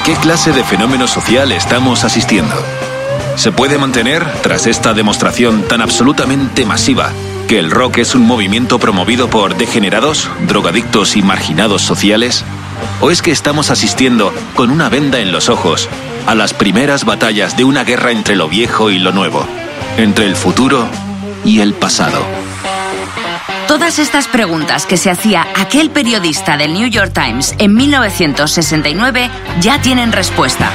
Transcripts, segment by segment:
¿A qué clase de fenómeno social estamos asistiendo? ¿Se puede mantener, tras esta demostración tan absolutamente masiva, que el rock es un movimiento promovido por degenerados, drogadictos y marginados sociales? ¿O es que estamos asistiendo, con una venda en los ojos, a las primeras batallas de una guerra entre lo viejo y lo nuevo, entre el futuro y el pasado? Todas estas preguntas que se hacía aquel periodista del New York Times en 1969 ya tienen respuesta.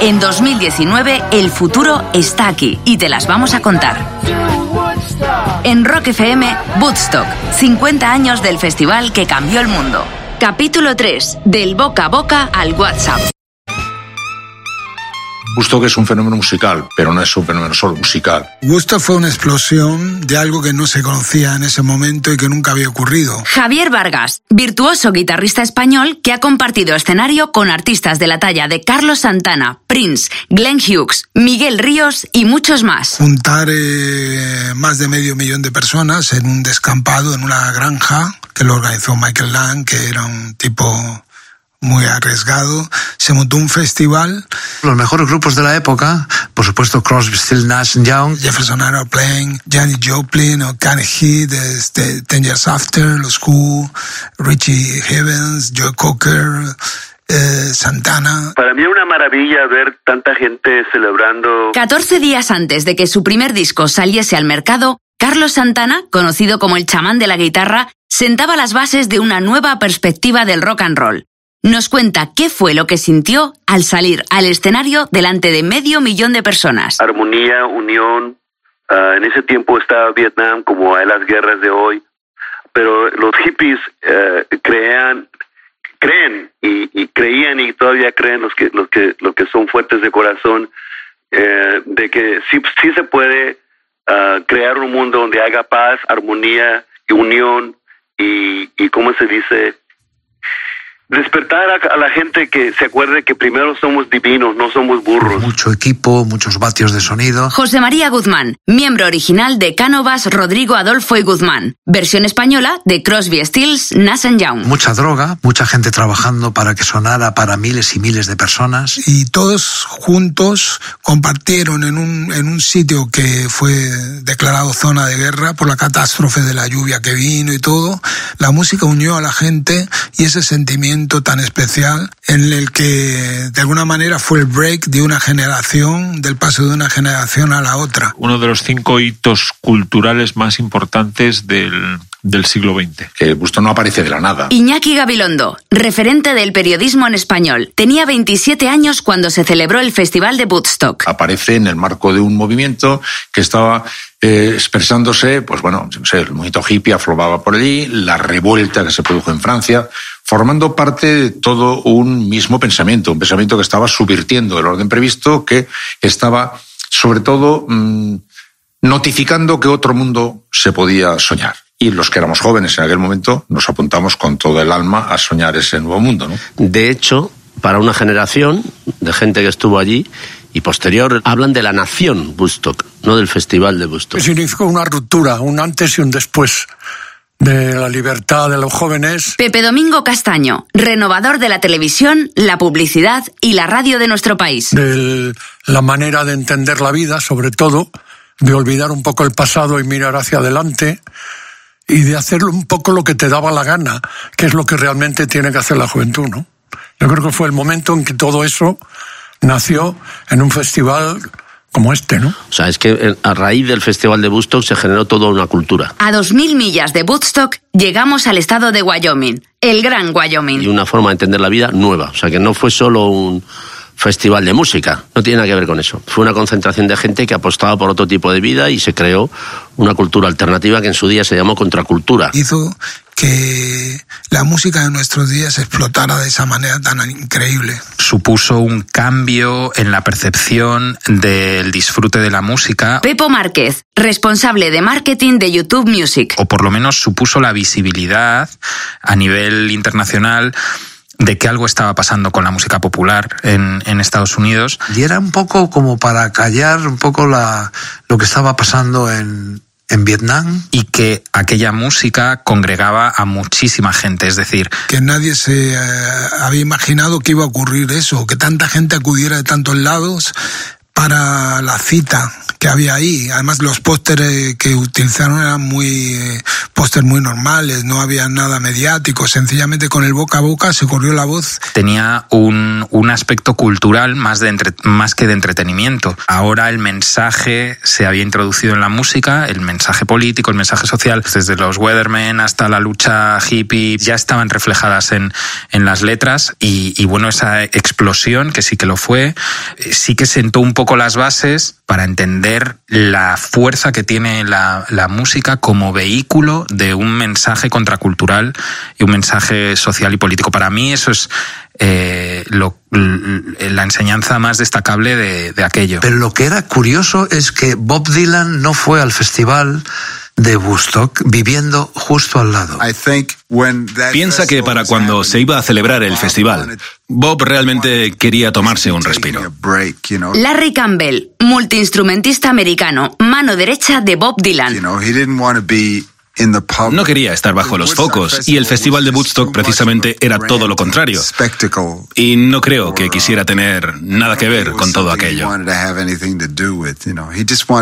En 2019 el futuro está aquí y te las vamos a contar. En Rock FM, Woodstock, 50 años del festival que cambió el mundo. Capítulo 3, del boca a boca al WhatsApp. Que es un fenómeno musical, pero no es un fenómeno solo musical. Gusto fue una explosión de algo que no se conocía en ese momento y que nunca había ocurrido. Javier Vargas, virtuoso guitarrista español que ha compartido escenario con artistas de la talla de Carlos Santana, Prince, Glenn Hughes, Miguel Ríos y muchos más. Juntar eh, más de medio millón de personas en un descampado, en una granja, que lo organizó Michael Lang, que era un tipo muy arriesgado. Se montó un festival. Los mejores grupos de la época, por supuesto Crosby, Still, Nash Young, Jefferson Airplane, Janis Joplin, o Kenny Heat, este, Ten Years After, Los Who, Richie Havens, Joe Cocker, eh, Santana. Para mí es una maravilla ver tanta gente celebrando. 14 días antes de que su primer disco saliese al mercado, Carlos Santana, conocido como el chamán de la guitarra, sentaba las bases de una nueva perspectiva del rock and roll nos cuenta qué fue lo que sintió al salir al escenario delante de medio millón de personas. Armonía, unión. Ah, en ese tiempo estaba Vietnam como hay las guerras de hoy, pero los hippies eh, crean, creen y, creían y todavía creen los que, los que, los que son fuertes de corazón eh, de que sí, sí se puede ah, crear un mundo donde haga paz, armonía y unión y, y ¿cómo se dice? Despertar a, la gente que se acuerde que primero somos divinos, no somos burros. Mucho equipo, muchos vatios de sonido. José María Guzmán, miembro original de Cánovas Rodrigo Adolfo y Guzmán, versión española de Crosby Stills Nash Young. Mucha droga, mucha gente trabajando para que sonara para miles y miles de personas. Y todos juntos compartieron en un, en un sitio que fue declarado zona de guerra por la catástrofe de la lluvia que vino y todo. La música unió a la gente y ese sentimiento tan especial en el que de alguna manera fue el break de una generación, del paso de una generación a la otra. Uno de los cinco hitos culturales más importantes del, del siglo XX. Que Busto no aparece de la nada. Iñaki Gabilondo, referente del periodismo en español, tenía 27 años cuando se celebró el Festival de Woodstock. Aparece en el marco de un movimiento que estaba eh, expresándose, pues bueno, no sé, el movimiento hippie afloraba por allí, la revuelta que se produjo en Francia, formando parte de todo un mismo pensamiento, un pensamiento que estaba subvirtiendo el orden previsto, que estaba sobre todo mm, notificando que otro mundo se podía soñar. Y los que éramos jóvenes en aquel momento nos apuntamos con todo el alma a soñar ese nuevo mundo. ¿no? De hecho, para una generación de gente que estuvo allí, y posterior hablan de la nación Woodstock, no del festival de Woodstock. Significó una ruptura, un antes y un después de la libertad de los jóvenes. Pepe Domingo Castaño, renovador de la televisión, la publicidad y la radio de nuestro país. De la manera de entender la vida, sobre todo, de olvidar un poco el pasado y mirar hacia adelante y de hacer un poco lo que te daba la gana, que es lo que realmente tiene que hacer la juventud, ¿no? Yo creo que fue el momento en que todo eso nació en un festival como este, ¿no? O sea, es que eh, a raíz del Festival de Woodstock se generó toda una cultura. A dos mil millas de Woodstock llegamos al estado de Wyoming, el gran Wyoming. Y una forma de entender la vida nueva. O sea, que no fue solo un festival de música, no tiene nada que ver con eso. Fue una concentración de gente que apostaba por otro tipo de vida y se creó una cultura alternativa que en su día se llamó contracultura. Hizo que la música de nuestros días explotara de esa manera tan increíble. Supuso un cambio en la percepción del disfrute de la música. Pepo Márquez, responsable de marketing de YouTube Music. O por lo menos supuso la visibilidad a nivel internacional de que algo estaba pasando con la música popular en, en, Estados Unidos. Y era un poco como para callar un poco la, lo que estaba pasando en, en Vietnam. Y que aquella música congregaba a muchísima gente, es decir... Que nadie se eh, había imaginado que iba a ocurrir eso, que tanta gente acudiera de tantos lados para la cita que había ahí. Además, los pósteres que utilizaron eran muy eh, muy normales, no había nada mediático. Sencillamente con el boca a boca se corrió la voz. Tenía un, un aspecto cultural más, de entre, más que de entretenimiento. Ahora el mensaje se había introducido en la música, el mensaje político, el mensaje social, desde los Weathermen hasta la lucha hippie, ya estaban reflejadas en, en las letras y, y bueno, esa explosión, que sí que lo fue, eh, sí que sentó un poco las bases para entender la fuerza que tiene la, la, música como vehículo de un mensaje contracultural y un mensaje social y político. Para mí eso es eh, lo, la enseñanza más destacable de, de aquello. Pero lo que era curioso es que Bob Dylan no fue al festival de Woodstock viviendo justo al lado. Piensa que para cuando se iba a celebrar el festival, Bob realmente quería tomarse un respiro. Larry Campbell, multiinstrumentista americano, mano derecha de Bob Dylan. No quería estar bajo los focos y el Festival de Woodstock precisamente era todo lo contrario. Y no creo que quisiera tener nada que ver con todo aquello.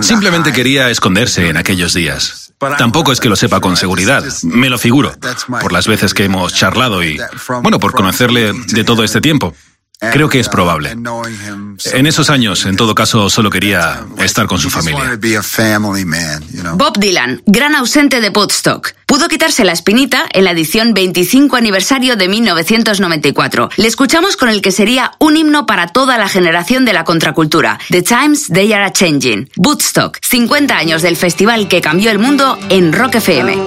Simplemente quería esconderse en aquellos días. Tampoco es que lo sepa con seguridad, me lo figuro, por las veces que hemos charlado y, bueno, por conocerle de todo este tiempo. Creo que es probable. En esos años, en todo caso, solo quería estar con su familia. Bob Dylan, gran ausente de Woodstock. Pudo quitarse la espinita en la edición 25 aniversario de 1994. Le escuchamos con el que sería un himno para toda la generación de la contracultura. The Times They Are Changing. Woodstock, 50 años del festival que cambió el mundo en Rock FM.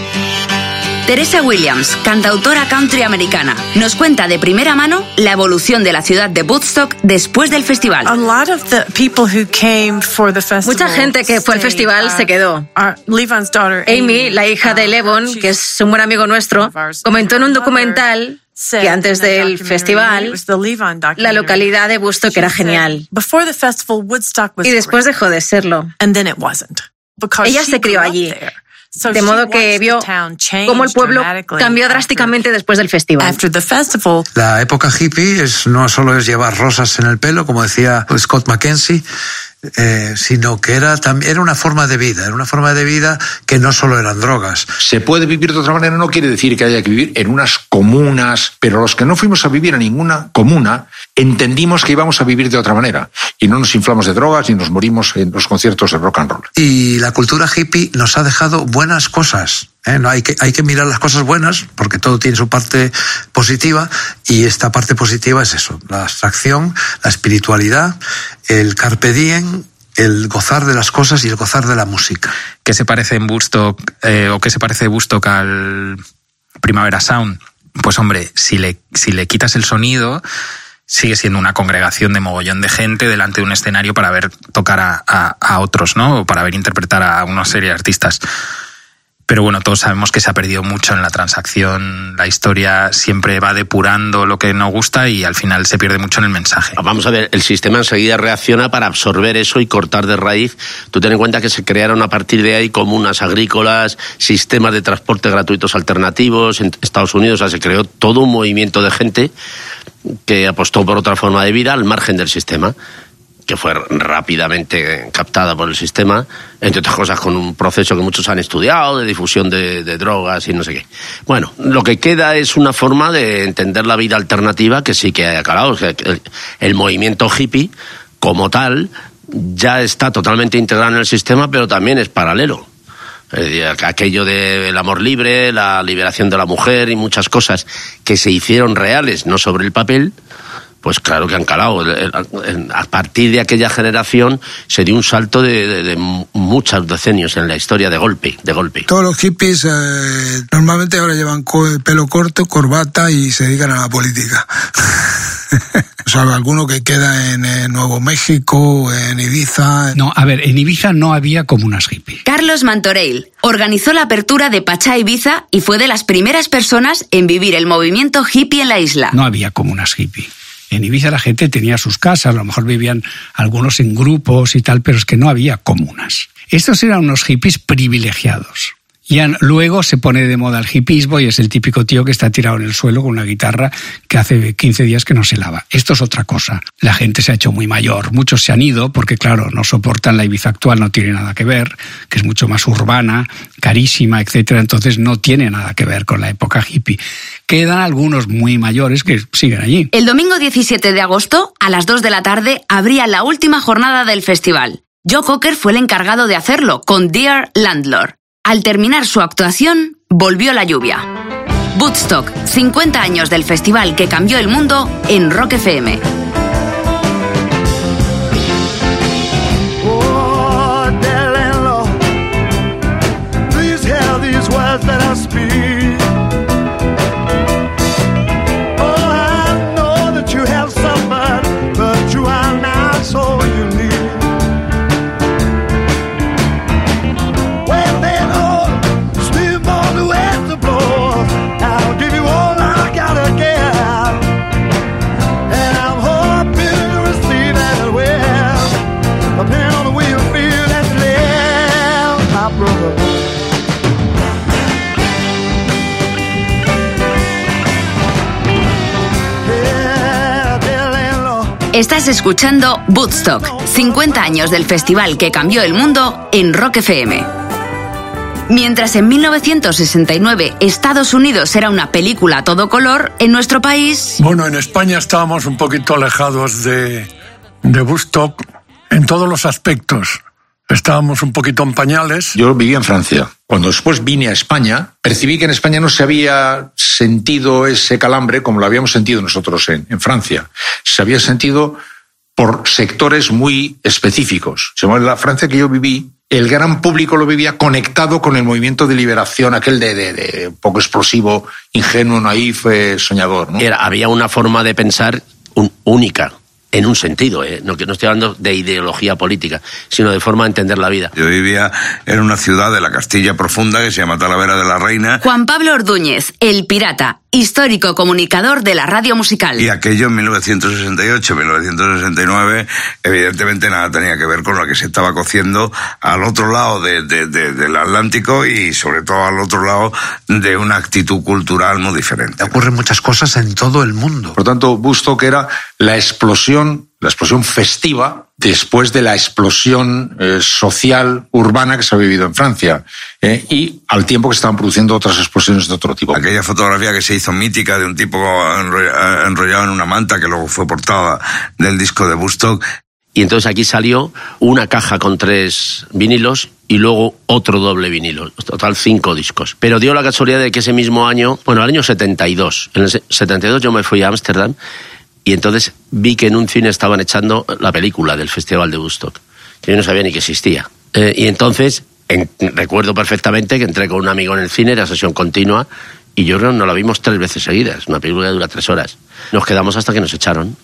Teresa Williams, cantautora country americana, nos cuenta de primera mano la evolución de la ciudad de Woodstock después del festival. Mucha gente que fue al festival se quedó. Amy, la hija de Levon, que es un buen amigo nuestro, comentó en un documental que antes del festival la localidad de Woodstock era genial. Y después dejó de serlo. Ella se crió allí. De modo que vio cómo el pueblo cambió drásticamente después del festival. La época hippie es, no solo es llevar rosas en el pelo, como decía Scott McKenzie, eh, sino que era, era una forma de vida, era una forma de vida que no solo eran drogas. Se puede vivir de otra manera, no quiere decir que haya que vivir en unas comunas, pero los que no fuimos a vivir a ninguna comuna entendimos que íbamos a vivir de otra manera y no nos inflamos de drogas ni nos morimos en los conciertos de rock and roll. Y la cultura hippie nos ha dejado buenas cosas. ¿Eh? No hay que, hay que mirar las cosas buenas porque todo tiene su parte positiva y esta parte positiva es eso, la abstracción, la espiritualidad, el carpe diem, el gozar de las cosas y el gozar de la música. ¿Qué se parece en Woodstock eh, o qué se parece Woodstock al Primavera Sound? Pues hombre, si le, si le quitas el sonido, sigue siendo una congregación de mogollón de gente delante de un escenario para ver tocar a, a, a otros, ¿no? O para ver interpretar a una serie de artistas. Pero bueno, todos sabemos que se ha perdido mucho en la transacción. La historia siempre va depurando lo que no gusta y al final se pierde mucho en el mensaje. Vamos a ver, el sistema enseguida reacciona para absorber eso y cortar de raíz. Tú ten en cuenta que se crearon a partir de ahí comunas agrícolas, sistemas de transporte gratuitos alternativos. En Estados Unidos o sea, se creó todo un movimiento de gente que apostó por otra forma de vida al margen del sistema que fue rápidamente captada por el sistema, entre otras cosas con un proceso que muchos han estudiado de difusión de, de, drogas y no sé qué. Bueno, lo que queda es una forma de entender la vida alternativa que sí que ha aclarado. El, el movimiento hippie, como tal, ya está totalmente integrado en el sistema, pero también es paralelo. Aquello del amor libre, la liberación de la mujer y muchas cosas que se hicieron reales, no sobre el papel, Pues claro que han calado. A partir de aquella generación se dio un salto de, muchos decenios en la historia de golpe, de golpe. Todos los hippies eh, normalmente ahora llevan pelo corto, corbata y se dedican a la política. o sea, alguno que queda en, en Nuevo México, en Ibiza. No, a ver, en Ibiza no había comunas hippies. Carlos Mantoreil organizó la apertura de Pachá Ibiza y fue de las primeras personas en vivir el movimiento hippie en la isla. No había comunas hippie. En Ibiza la gente tenía sus casas, a lo mejor vivían algunos en grupos y tal, pero es que no había comunas. Estos eran unos hippies privilegiados. Y luego se pone de moda el hipismo y es el típico tío que está tirado en el suelo con una guitarra que hace 15 días que no se lava. Esto es otra cosa. La gente se ha hecho muy mayor, muchos se han ido porque, claro, no soportan la Ibiza actual, no tiene nada que ver, que es mucho más urbana, carísima, etcétera. Entonces no tiene nada que ver con la época hippie. Quedan algunos muy mayores que siguen allí. El domingo 17 de agosto, a las 2 de la tarde, habría la última jornada del festival. Joe Cocker fue el encargado de hacerlo con Dear Landlord. Al terminar su actuación, volvió la lluvia. Woodstock, 50 años del festival que cambió el mundo en Rock FM. Estás escuchando Woodstock, 50 años del festival que cambió el mundo en Rock FM. Mientras en 1969 Estados Unidos era una película a todo color, en nuestro país... Bueno, en España estábamos un poquito alejados de, de Woodstock en todos los aspectos. Estábamos un poquito en pañales. Yo vivía en Francia. Cuando después vine a España, percibí que en España no se había sentido ese calambre como lo habíamos sentido nosotros en, en Francia. Se había sentido por sectores muy específicos. En la Francia que yo viví, el gran público lo vivía conectado con el movimiento de liberación, aquel de, de, poco explosivo, ingenuo, naif, soñador. ¿no? Era, había una forma de pensar única en un sentido, ¿eh? no, no estoy hablando de ideología política, sino de forma de entender la vida. Yo vivía en una ciudad de la Castilla Profunda que se llama Talavera de la Reina. Juan Pablo Ordúñez, el pirata, histórico comunicador de la radio musical. Y aquello en 1968, 1969, evidentemente nada tenía que ver con lo que se estaba cociendo al otro lado del Atlántico y sobre todo al otro lado de una actitud cultural muy diferente. Ocurren muchas cosas en todo el mundo. Por tanto, que era la explosión, la explosión festiva después de la explosión eh, social urbana que se ha vivido en Francia eh, y al tiempo que estaban produciendo otras explosiones de otro tipo. Aquella fotografía que se hizo mítica de un tipo enrollado en una manta que luego fue portada del disco de Bustock. Y entonces aquí salió una caja con tres vinilos y luego otro doble vinilo, total cinco discos. Pero dio la casualidad de que ese mismo año, bueno, el año 72, en el 72 yo me fui a Ámsterdam y entonces vi que en un cine estaban echando la película del Festival de Woodstock. Yo no sabía ni que existía. Eh, y entonces recuerdo perfectamente que entré con un amigo en el cine, era sesión continua, y yo no, no la vimos tres veces seguidas. Una película que dura tres horas. Nos quedamos hasta que nos echaron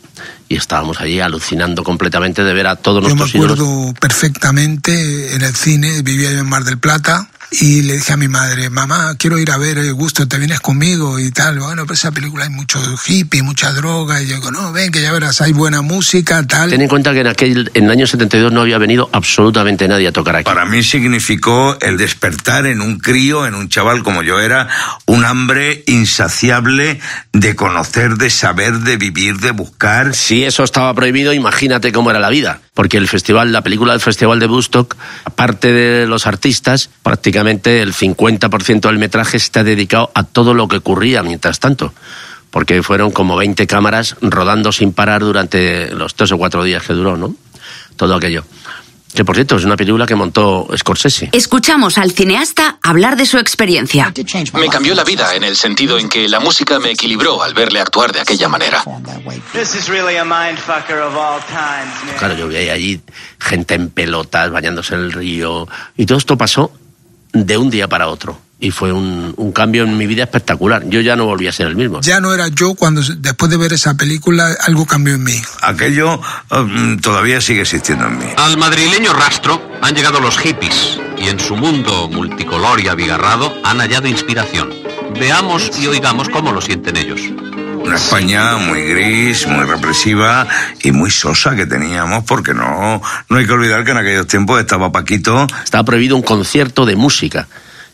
y estábamos allí alucinando completamente de ver a todos nuestros Yo me acuerdo perfectamente en el cine, vivía yo en Mar del Plata y le dije a mi madre, mamá, quiero ir a ver el gusto, te vienes conmigo y tal. Bueno, pues esa película hay mucho hippie, mucha droga. Y yo digo, no, ven, que ya verás, hay buena música, tal. Ten en cuenta que en aquel, en el año 72 no había venido absolutamente nadie a tocar aquí. Para mí significó el despertar en un crío, en un chaval como yo era, un hambre insaciable de conocer, de saber, de vivir, de buscar. Si eso estaba prohibido, imagínate cómo era la vida. Porque el festival, la película del Festival de Woodstock, aparte de los artistas, prácticamente el 50% del metraje está dedicado a todo lo que ocurría mientras tanto, porque fueron como 20 cámaras rodando sin parar durante los tres o cuatro días que duró, ¿no? Todo aquello. Que por cierto es una película que montó Scorsese. Escuchamos al cineasta hablar de su experiencia. Me cambió la vida en el sentido en que la música me equilibró al verle actuar de aquella manera. Claro, yo vi allí gente en pelotas, bañándose en el río, y todo esto pasó de un día para otro y fue un, un, cambio en mi vida espectacular. Yo ya no volví a ser el mismo. Ya no era yo cuando después de ver esa película algo cambió en mí. Aquello um, todavía sigue existiendo en mí. Al madrileño rastro han llegado los hippies y en su mundo multicolor y abigarrado han hallado inspiración. Veamos y oigamos cómo lo sienten ellos. Una España muy gris, muy represiva y muy sosa que teníamos, porque no, no hay que olvidar que en aquellos tiempos estaba Paquito. Estaba prohibido un concierto de música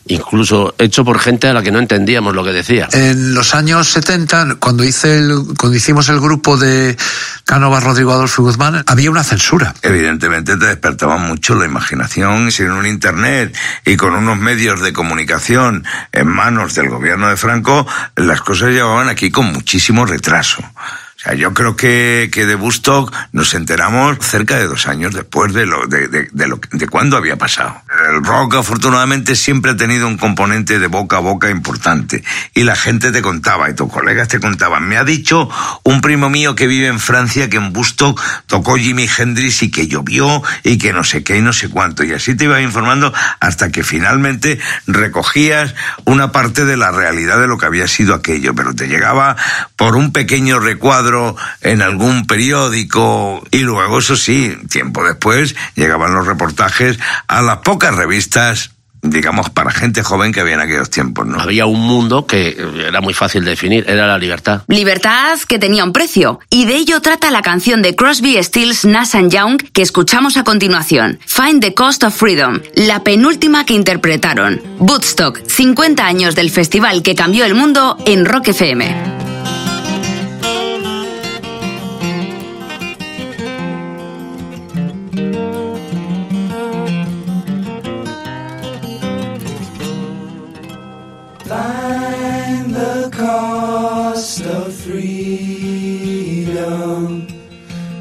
incluso hecho por gente a la que no entendíamos lo que decía. En los años 70, cuando, hice el, cuando hicimos el grupo de Cánovas, Rodrigo Adolfo y Guzmán, había una censura. Evidentemente te despertaba mucho la imaginación sin un Internet y con unos medios de comunicación en manos del gobierno de Franco, las cosas llevaban aquí con muchísimo retraso. O sea, yo creo que, que de Bustock nos enteramos cerca de dos años después de lo de, de, de lo de cuándo había pasado. El rock afortunadamente siempre ha tenido un componente de boca a boca importante. Y la gente te contaba y tus colegas te contaban. Me ha dicho un primo mío que vive en Francia que en Bustock tocó Jimi Hendrix y que llovió y que no sé qué y no sé cuánto. Y así te iba informando hasta que finalmente recogías una parte de la realidad de lo que había sido aquello, pero te llegaba por un pequeño recuadro en algún periódico y luego, eso sí, tiempo después llegaban los reportajes a las pocas revistas digamos, para gente joven que había en aquellos tiempos, ¿no? Había un mundo que era muy fácil de definir, era la libertad. Libertad que tenía un precio, y de ello trata la canción de Crosby, Stills, Nash Young que escuchamos a continuación, Find the Cost of Freedom, la penúltima que interpretaron. Woodstock, 50 años del festival que cambió el mundo en Rock FM.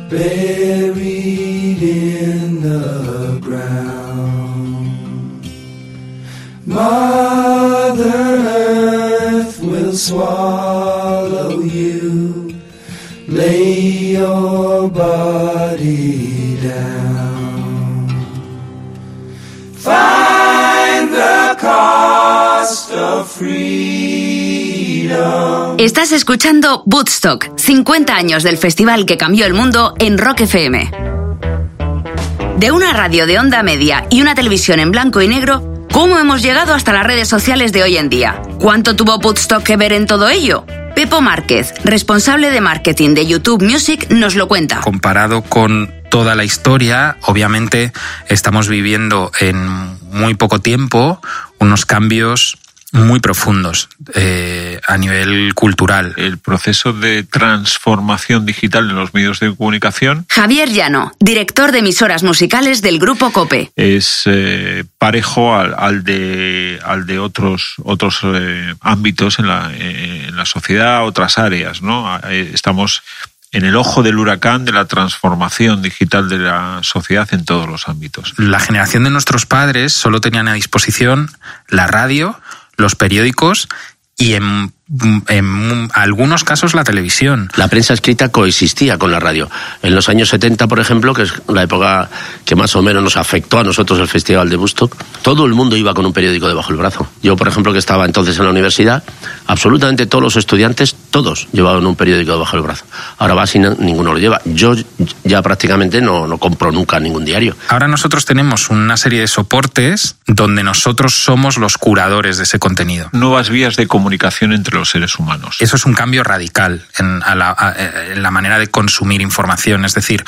Buried in the ground. Mother Earth will swallow you. Lay your body down. Find the cost of freedom. Estás escuchando Woodstock, 50 años del festival que cambió el mundo en Rock FM. De una radio de onda media y una televisión en blanco y negro, ¿cómo hemos llegado hasta las redes sociales de hoy en día? ¿Cuánto tuvo Woodstock que ver en todo ello? Pepo Márquez, responsable de marketing de YouTube Music, nos lo cuenta. Comparado con toda la historia, obviamente estamos viviendo en muy poco tiempo unos cambios muy profundos eh, a nivel cultural. El proceso de transformación digital en los medios de comunicación. Javier Llano, director de emisoras musicales del Grupo Cope. Es eh, parejo al, al, de, al de otros, otros eh, ámbitos en la, en la sociedad, otras áreas. ¿no? Estamos en el ojo del huracán de la transformación digital de la sociedad en todos los ámbitos. La generación de nuestros padres solo tenían a disposición la radio, los periódicos y en, en, algunos casos la televisión. La prensa escrita coexistía con la radio. En los años 70, por ejemplo, que es la época que más o menos nos afectó a nosotros el Festival de Bustock, todo el mundo iba con un periódico debajo del brazo. Yo, por ejemplo, que estaba entonces en la universidad, absolutamente todos los estudiantes, todos llevaban un periódico debajo del brazo. Ahora va sin ninguno lo lleva. Yo ya prácticamente no, no compro nunca ningún diario. Ahora nosotros tenemos una serie de soportes donde nosotros somos los curadores de ese contenido. Nuevas vías de comunicación entre los seres humanos. Eso es un cambio radical en, a la, a, en la manera de consumir información. Es decir,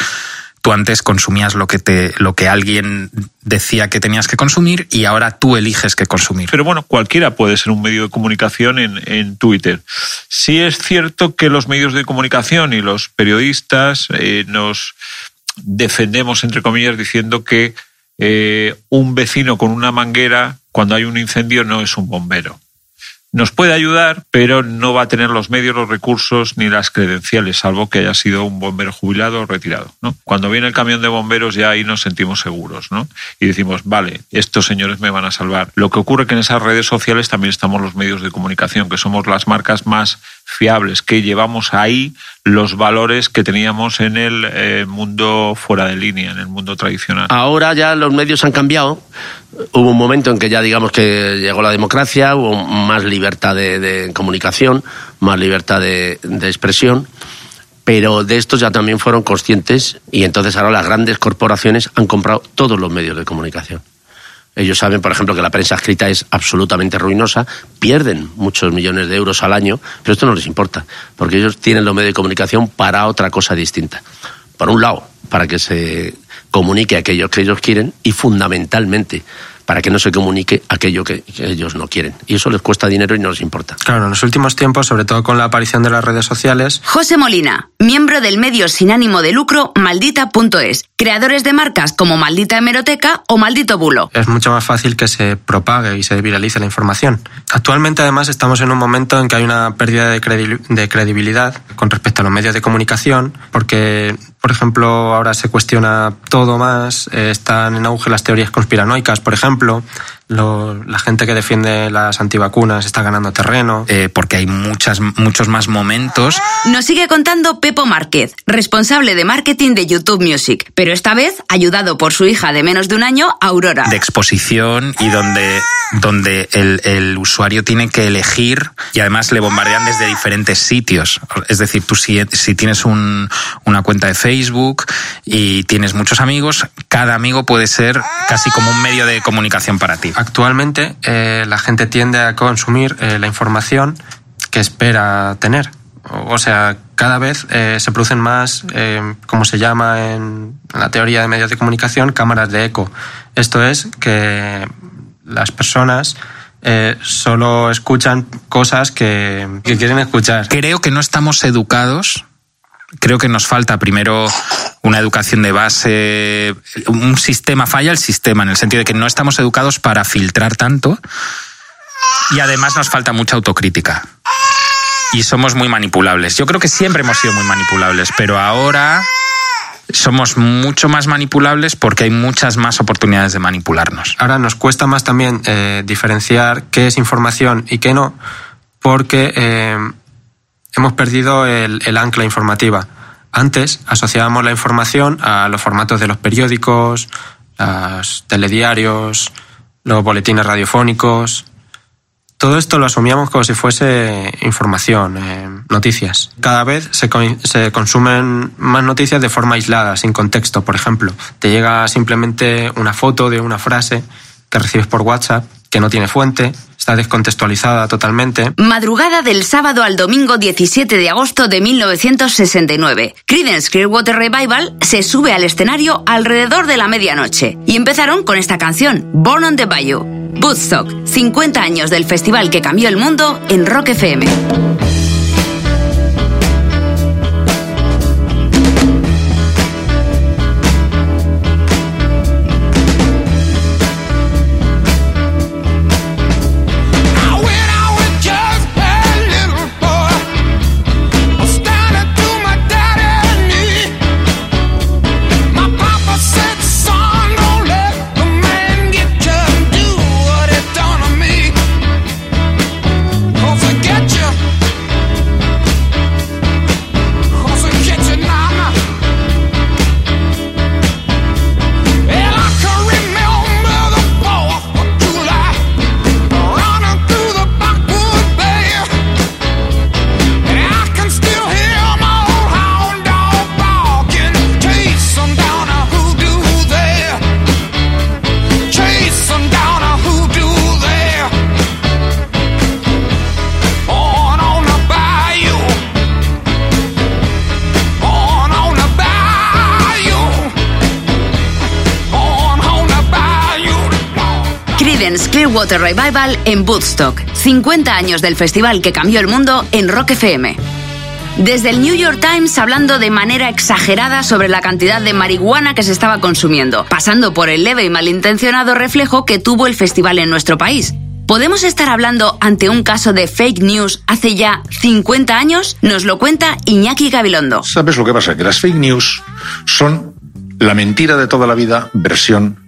tú antes consumías lo que te lo que alguien decía que tenías que consumir y ahora tú eliges qué consumir. Pero bueno, cualquiera puede ser un medio de comunicación en, en Twitter. Sí es cierto que los medios de comunicación y los periodistas eh, nos defendemos, entre comillas, diciendo que eh, un vecino con una manguera, cuando hay un incendio, no es un bombero. Nos puede ayudar, pero no va a tener los medios, los recursos ni las credenciales, salvo que haya sido un bombero jubilado o retirado. ¿no? Cuando viene el camión de bomberos ya ahí nos sentimos seguros ¿no? y decimos, vale, estos señores me van a salvar. Lo que ocurre que en esas redes sociales también estamos los medios de comunicación, que somos las marcas más fiables, que llevamos ahí los valores que teníamos en el eh, mundo fuera de línea, en el mundo tradicional. Ahora ya los medios han cambiado. Hubo un momento en que ya digamos que llegó la democracia, hubo más libertad de, comunicación, más libertad de, de expresión pero de estos ya también fueron conscientes y entonces ahora las grandes corporaciones han comprado todos los medios de comunicación. Ellos saben, por ejemplo, que la prensa escrita es absolutamente ruinosa, pierden muchos millones de euros al año, pero esto no les importa, porque ellos tienen los medios de comunicación para otra cosa distinta. Por un lado, para que se comunique aquello que ellos quieren y fundamentalmente para que no se comunique aquello que, ellos no quieren. Y eso les cuesta dinero y no les importa. Claro, en los últimos tiempos, sobre todo con la aparición de las redes sociales. José Molina, miembro del medio sin ánimo de lucro Maldita.es, creadores de marcas como Maldita Hemeroteca o Maldito Bulo. Es mucho más fácil que se propague y se viralice la información. Actualmente, además, estamos en un momento en que hay una pérdida de credibilidad con respecto a los medios de comunicación, porque por ejemplo, ahora se cuestiona todo más, eh, están en auge las teorías conspiranoicas, por ejemplo, la gente que defiende las antivacunas está ganando terreno. Eh, porque hay muchas, muchos más momentos. Nos sigue contando Pepo Márquez, responsable de marketing de YouTube Music, pero esta vez ayudado por su hija de menos de un año, Aurora. De exposición y donde, donde el, el usuario tiene que elegir y además le bombardean desde diferentes sitios. Es decir, tú si, si tienes un, una cuenta de Facebook y tienes muchos amigos, cada amigo puede ser casi como un medio de comunicación para ti. Actualmente eh, la gente tiende a consumir eh, la información que espera tener. O sea, cada vez eh, se producen más, como se llama en la teoría de medios de comunicación, cámaras de eco. Esto es que las personas solo escuchan cosas que, quieren escuchar. Creo que no estamos educados creo que nos falta primero una educación de base, un sistema, falla el sistema, en el sentido de que no estamos educados para filtrar tanto y además nos falta mucha autocrítica. Y somos muy manipulables. Yo creo que siempre hemos sido muy manipulables, pero ahora somos mucho más manipulables porque hay muchas más oportunidades de manipularnos. Ahora nos cuesta más también eh, diferenciar qué es información y qué no, porque eh, hemos perdido el, ancla informativa. Antes asociábamos la información a los formatos de los periódicos, los telediarios, los boletines radiofónicos. Todo esto lo asumíamos como si fuese información, eh, noticias. Cada vez se, se, consumen más noticias de forma aislada, sin contexto. Por ejemplo, te llega simplemente una foto de una frase que recibes por WhatsApp que no tiene fuente, está descontextualizada totalmente. Madrugada del sábado al domingo 17 de agosto de 1969. Creedence Clearwater Revival se sube al escenario alrededor de la medianoche y empezaron con esta canción, Born on the Bayou. Woodstock, 50 años del festival que cambió el mundo en Rock FM. Water Revival en Woodstock, 50 años del festival que cambió el mundo en Rock FM. Desde el New York Times hablando de manera exagerada sobre la cantidad de marihuana que se estaba consumiendo, pasando por el leve y malintencionado reflejo que tuvo el festival en nuestro país. ¿Podemos estar hablando ante un caso de fake news hace ya 50 años? Nos lo cuenta Iñaki Gabilondo. ¿Sabes lo que pasa? Que las fake news son la mentira de toda la vida versión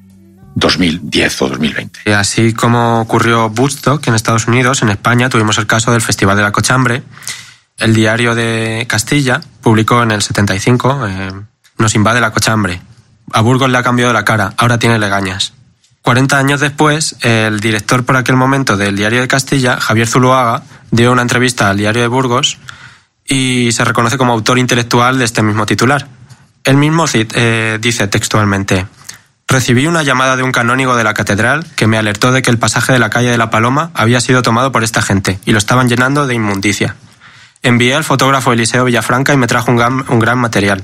2010 o 2020. Así como ocurrió Woodstock en Estados Unidos, en España tuvimos el caso del Festival de la Cochambre. El diario de Castilla publicó en el 75 eh, Nos invade la cochambre. A Burgos le ha cambiado la cara, ahora tiene legañas. 40 años después, el director por aquel momento del Diario de Castilla, Javier Zuluaga, dio una entrevista al Diario de Burgos y se reconoce como autor intelectual de este mismo titular. El mismo eh, dice textualmente, recibí una llamada de un canónigo de la catedral que me alertó de que el pasaje de la calle de la Paloma había sido tomado por esta gente y lo estaban llenando de inmundicia. Envié al fotógrafo Eliseo Villafranca y me trajo un un gran material.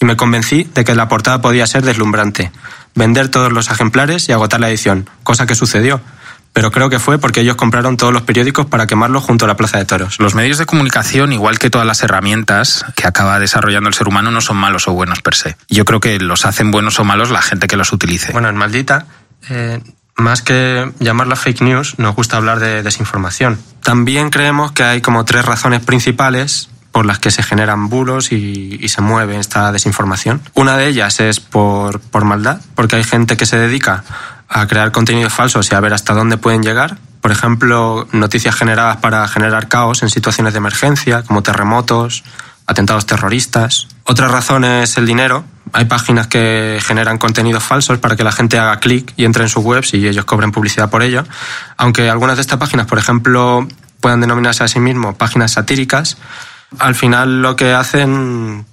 Y me convencí de que la portada podía ser deslumbrante vender todos los ejemplares y agotar la edición, cosa que sucedió. Pero creo que fue porque ellos compraron todos los periódicos para quemarlos junto a la Plaza de Toros. Los medios de comunicación, igual que todas las herramientas que acaba desarrollando el ser humano, no son malos o buenos per se. Yo creo que los hacen buenos o malos la gente que los utilice. Bueno, en Maldita, eh, más que llamarla fake news, nos gusta hablar de desinformación. También creemos que hay como tres razones principales por las que se generan bulos y, se mueve esta desinformación. Una de ellas es por, por maldad, porque hay gente que se dedica a crear contenidos falsos y a ver hasta dónde pueden llegar. Por ejemplo, noticias generadas para generar caos en situaciones de emergencia, como terremotos, atentados terroristas. Otra razón es el dinero. Hay páginas que generan contenidos falsos para que la gente haga clic y entre en sus webs y ellos cobren publicidad por ello. Aunque algunas de estas páginas, por ejemplo, puedan denominarse a sí mismos páginas satíricas, al final lo que hacen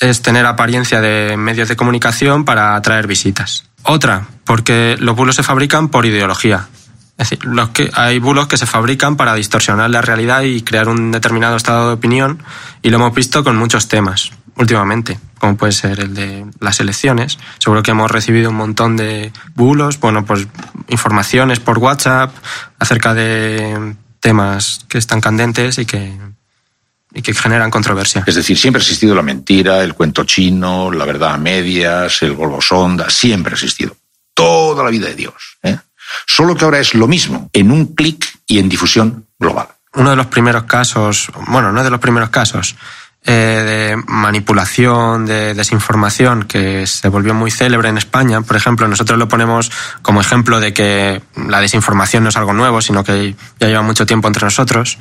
es tener apariencia de medios de comunicación para atraer visitas. Otra, porque los bulos se fabrican por ideología. Es decir, los que, hay bulos que se fabrican para distorsionar la realidad y crear un determinado estado de opinión, y lo hemos visto con muchos temas últimamente, como puede ser el de las elecciones. Seguro que hemos recibido un montón de bulos, bueno, pues informaciones por WhatsApp acerca de temas que están candentes y que y que generan controversia. Es decir, siempre ha existido la mentira, el cuento chino, la verdad a medias, el globo sonda, siempre ha existido. Toda la vida de Dios. ¿eh? Solo que ahora es lo mismo, en un clic y en difusión global. Uno de los primeros casos, bueno, no de los primeros casos, eh, de manipulación, de desinformación, que se volvió muy célebre en España. Por ejemplo, nosotros lo ponemos como ejemplo de que la desinformación no es algo nuevo, sino que ya lleva mucho tiempo entre nosotros.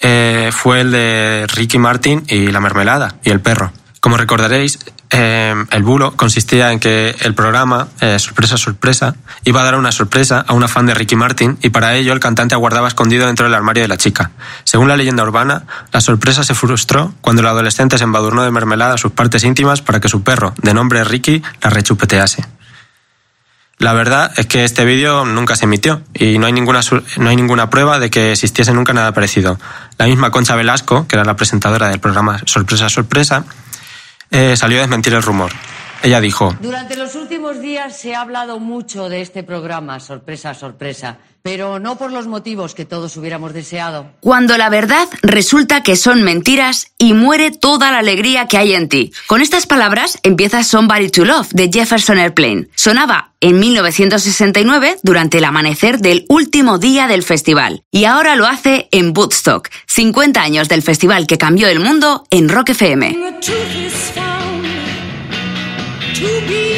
Eh, fue el de Ricky Martin y la mermelada y el perro. Como recordaréis, eh, el bulo consistía en que el programa, eh, sorpresa, sorpresa, iba a dar una sorpresa a una fan de Ricky Martin y para ello el cantante aguardaba escondido dentro del armario de la chica. Según la leyenda urbana, la sorpresa se frustró cuando el adolescente se embadurnó de mermelada sus partes íntimas para que su perro, de nombre Ricky, la rechupetease. La verdad es que este vídeo nunca se emitió y no hay, ninguna, no hay ninguna prueba de que existiese nunca nada parecido. La misma Concha Velasco, que era la presentadora del programa Sorpresa Sorpresa, eh, salió a desmentir el rumor. Ella dijo, Durante los últimos días se ha hablado mucho de este programa, sorpresa, sorpresa, pero no por los motivos que todos hubiéramos deseado. Cuando la verdad resulta que son mentiras y muere toda la alegría que hay en ti. Con estas palabras empieza Somebody to Love de Jefferson Airplane. Sonaba en 1969 durante el amanecer del último día del festival y ahora lo hace en Woodstock, 50 años del festival que cambió el mundo en Rock FM. To be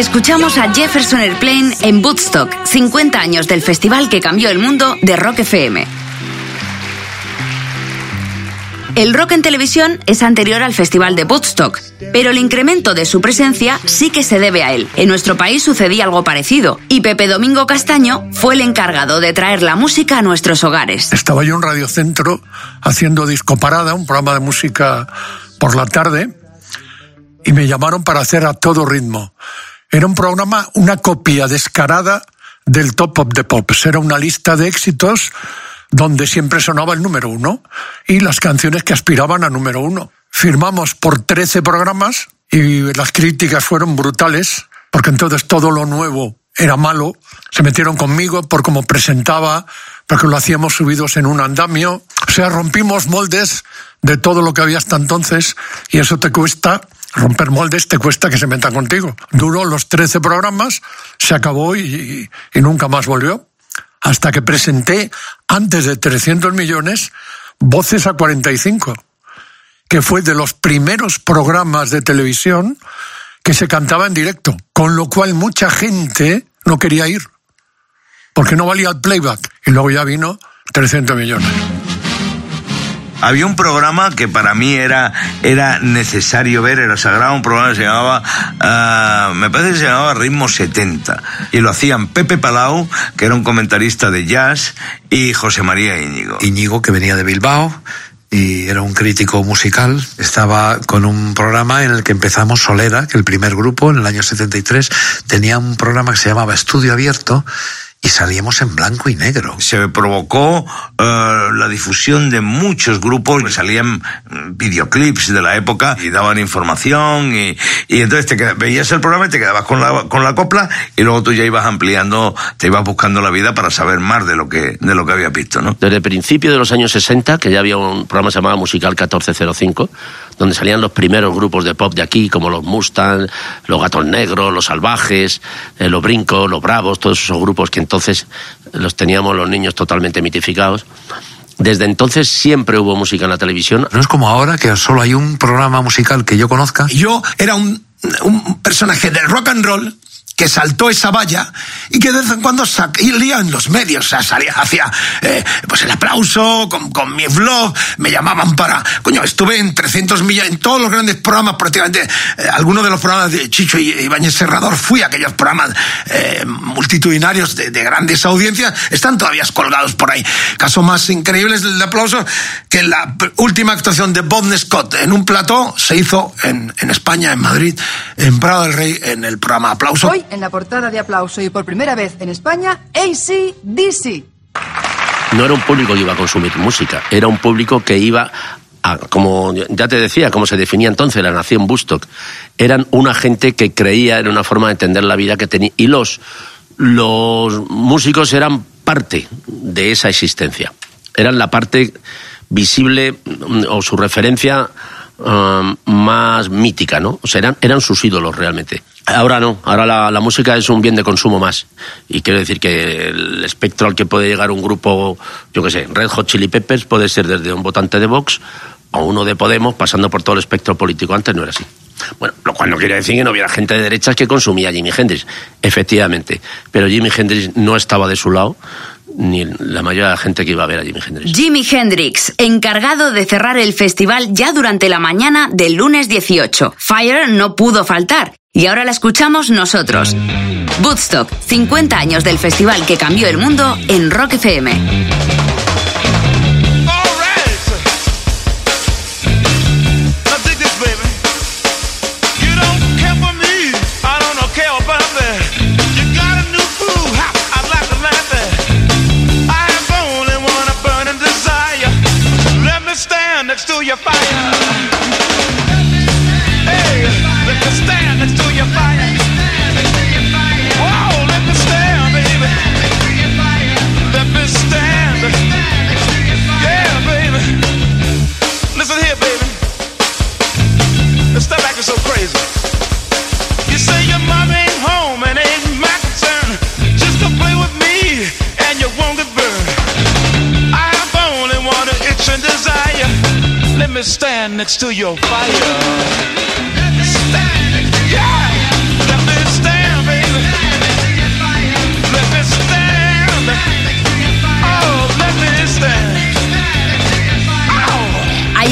Escuchamos a Jefferson Airplane en Woodstock, 50 años del festival que cambió el mundo de Rock FM. El rock en televisión es anterior al Festival de Woodstock, pero el incremento de su presencia sí que se debe a él. En nuestro país sucedía algo parecido, y Pepe Domingo Castaño fue el encargado de traer la música a nuestros hogares. Estaba yo en Radio Centro haciendo Disco Parada, un programa de música por la tarde, y me llamaron para hacer a todo ritmo. Era un programa, una copia descarada del Top of the Pops. Era una lista de éxitos donde siempre sonaba el número uno y las canciones que aspiraban a número uno. Firmamos por 13 programas y las críticas fueron brutales, porque entonces todo lo nuevo era malo. Se metieron conmigo por cómo presentaba, porque lo hacíamos subidos en un andamio. O sea, rompimos moldes de todo lo que había hasta entonces y eso te cuesta romper moldes te cuesta que se metan contigo. Duró los 13 programas, se acabó y, y nunca más volvió. Hasta que presenté, antes de 300 millones, Voces a 45, que fue de los primeros programas de televisión que se cantaba en directo, con lo cual mucha gente no quería ir, porque no valía el playback. Y luego ya vino 300 millones. Había un programa que para mí era, era necesario ver, era sagrado, un programa que se llamaba, ah, me parece que se llamaba Ritmo 70. Y lo hacían Pepe Palau, que era un comentarista de jazz, y José María Íñigo. Íñigo, que venía de Bilbao y era un crítico musical, estaba con un programa en el que empezamos Solera, que el primer grupo en el año 73 tenía un programa que se llamaba Estudio Abierto y salíamos en blanco y negro. Se provocó eh, la difusión de muchos grupos, que salían mm, videoclips de la época y daban información y, y entonces te qued- veías el programa y te quedabas con la, con la copla y luego tú ya ibas ampliando, te ibas buscando la vida para saber más de lo que, de lo que habías visto, ¿no? Desde el principio de los años 60, que ya había un programa llamado Musical 1405, donde salían los primeros grupos de pop de aquí, como los Mustang, los Gatos Negros, los Salvajes, eh, los Brincos, los Bravos, todos esos grupos que entonces los teníamos los niños totalmente mitificados. Desde entonces siempre hubo música en la televisión. No es como ahora que solo hay un programa musical que yo conozca. Yo era un, un personaje del rock and roll que saltó esa valla y que de vez en cuando salía en los medios, o sea, salía, hacía eh, pues el aplauso con, con mi vlog, me llamaban para, coño, estuve en 300 millas, en todos los grandes programas, prácticamente, eh, algunos de los programas de Chicho y Ibáñez Serrador, fui a aquellos programas eh, multitudinarios de, de grandes audiencias, están todavía colgados por ahí. Caso más increíble es el de aplauso, que la última actuación de Bob Scott en un plató se hizo en, en España, en Madrid, en Prado del Rey, en el programa Aplauso. En la portada de aplauso y por primera vez en España, AC/DC. No era un público que iba a consumir música, era un público que iba a, como ya te decía, como se definía entonces la nación Bustock, eran una gente que creía en una forma de entender la vida que tenía. Y los, los músicos eran parte de esa existencia. Eran la parte visible mm, o su referencia um, más mítica, ¿no? O sea, eran, eran sus ídolos realmente. Ahora no, ahora la, música es un bien de consumo más. Y quiero decir que el espectro al que puede llegar un grupo, yo qué sé, Red Hot Chili Peppers puede ser desde un votante de Vox o uno de Podemos, pasando por todo el espectro político. Antes no era así. Bueno, lo cual no quiere decir que no hubiera gente de derechas que consumía a Jimi Hendrix, efectivamente. Pero Jimi Hendrix no estaba de su lado, ni la mayoría de la gente que iba a ver a Jimi Hendrix. Jimi Hendrix, encargado de cerrar el festival ya durante la mañana del lunes 18. Fire no pudo faltar y ahora la escuchamos nosotros. Woodstock, 50 años del festival que cambió el mundo en Rock FM. Stand next to your fire.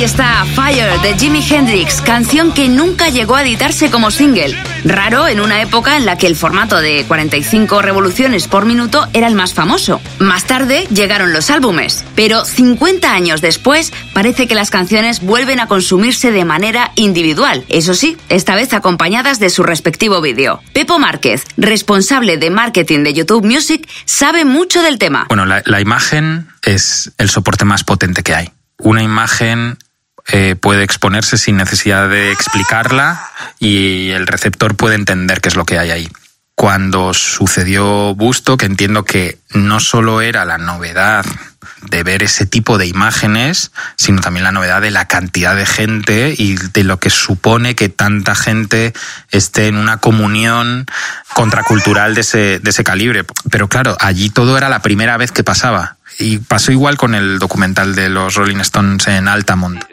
Está Fire de Jimi Hendrix, canción que nunca llegó a editarse como single. Raro en una época en la que el formato de 45 revoluciones por minuto era el más famoso. Más tarde llegaron los álbumes, pero 50 años después parece que las canciones vuelven a consumirse de manera individual. Eso sí, esta vez acompañadas de su respectivo vídeo. Pepo Márquez, responsable de marketing de YouTube Music, sabe mucho del tema. Bueno, la, la imagen es el soporte más potente que hay. Una imagen eh, puede exponerse sin necesidad de explicarla y el receptor puede entender qué es lo que hay ahí. Cuando sucedió Busto, que entiendo que no solo era la novedad de ver ese tipo de imágenes, sino también la novedad de la cantidad de gente y de lo que supone que tanta gente esté en una comunión contracultural de ese, de ese calibre. Pero claro, allí todo era la primera vez que pasaba. Y pasó igual con el documental de los Rolling Stones en Altamont.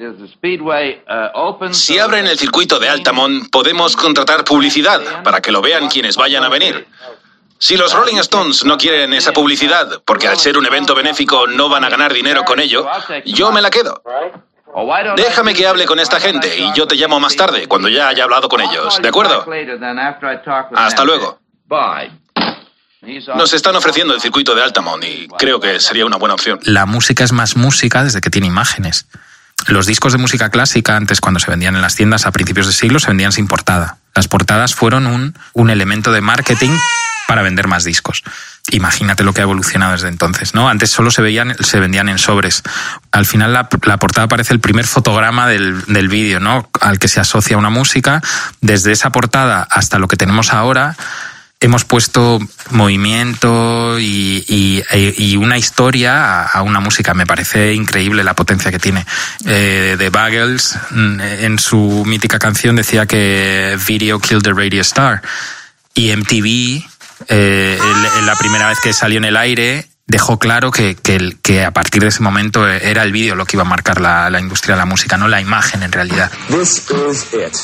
Si abren el circuito de Altamont, podemos contratar publicidad para que lo vean quienes vayan a venir. Si los Rolling Stones no quieren esa publicidad, porque al ser un evento benéfico no van a ganar dinero con ello, yo me la quedo. Déjame que hable con esta gente y yo te llamo más tarde, cuando ya haya hablado con ellos, ¿de acuerdo? Hasta luego. Nos están ofreciendo el circuito de Altamont y creo que sería una buena opción. La música es más música desde que tiene imágenes. Los discos de música clásica, antes cuando se vendían en las tiendas a principios de siglo, se vendían sin portada. Las portadas fueron un, un elemento de marketing para vender más discos. Imagínate lo que ha evolucionado desde entonces, ¿no? Antes solo se veían, se vendían en sobres. Al final la, portada aparece el primer fotograma del, del vídeo, ¿no? Al que se asocia una música. Desde esa portada hasta lo que tenemos ahora, hemos puesto movimiento y, una historia a, una música. Me parece increíble la potencia que tiene. Eh, The Buggles, mm, en su mítica canción, decía que Video killed the radio star. Y MTV, eh, la primera vez que salió en el aire, dejó claro que, que, el- que a partir de ese momento era el vídeo lo que iba a marcar la, la industria de la música, no la imagen en realidad.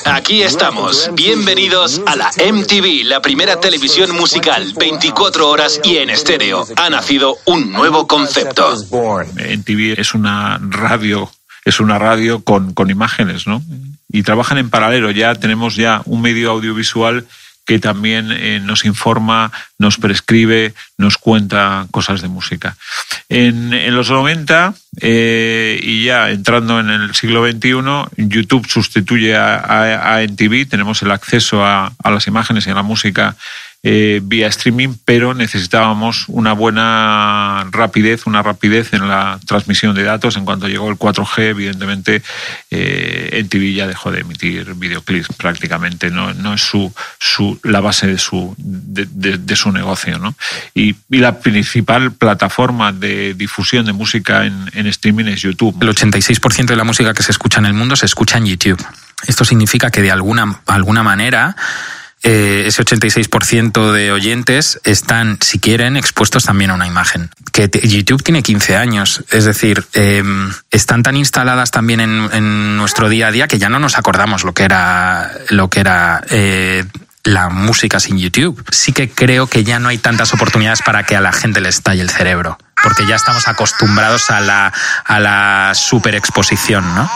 Aquí estamos. Bienvenidos a la MTV, la primera televisión musical, 24 horas y en estéreo. Ha nacido un nuevo concepto. En TV es una radio, es una radio con, con imágenes, ¿no? Y trabajan en paralelo. Ya tenemos ya un medio audiovisual que también eh, nos informa, nos prescribe, nos cuenta cosas de música. En, los 90 eh, y ya entrando en el siglo XXI, YouTube sustituye a, a, NTV, tenemos el acceso a las imágenes y a la música eh, vía streaming, pero necesitábamos una buena rapidez, una rapidez en la transmisión de datos. En cuanto llegó el 4G, evidentemente, eh, NTV ya dejó de emitir videoclips prácticamente. No, no es su, su, la base de su, de, de- su negocio. ¿no? Y, y la principal plataforma de difusión de música en, en streaming es YouTube. El 86% de la música que se escucha en el mundo se escucha en YouTube. Esto significa que de alguna, alguna manera eh, ese 86% de oyentes están, si quieren, expuestos también a una imagen. Que YouTube tiene 15 años, es decir, eh, están tan instaladas también en, en nuestro día a día que ya no nos acordamos lo que era, lo que era eh, la música sin YouTube. Sí que creo que ya no hay tantas oportunidades para que a la gente le estalle el cerebro, porque ya estamos acostumbrados a la, a la superexposición, ¿no?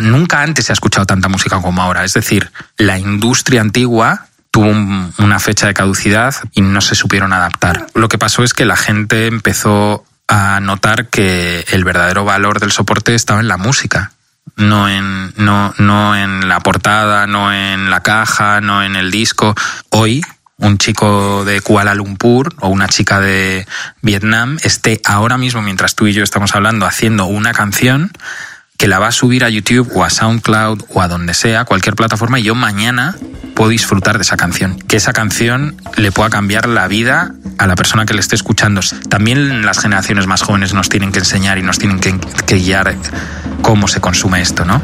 Nunca antes se ha escuchado tanta música como ahora. Es decir, la industria antigua tuvo un- una fecha de caducidad y no se supieron adaptar. Lo que pasó es que la gente empezó a notar que el verdadero valor del soporte estaba en la música, no en, no, no en la portada, no en la caja, no en el disco. Hoy, un chico de Kuala Lumpur o una chica de Vietnam esté ahora mismo, mientras tú y yo estamos hablando, haciendo una canción que la va a subir a YouTube o a SoundCloud o a donde sea, cualquier plataforma, y yo mañana puedo disfrutar de esa canción. Que esa canción le pueda cambiar la vida a la persona que le esté escuchando. También las generaciones más jóvenes nos tienen que enseñar y nos tienen que, que guiar cómo se consume esto, ¿no?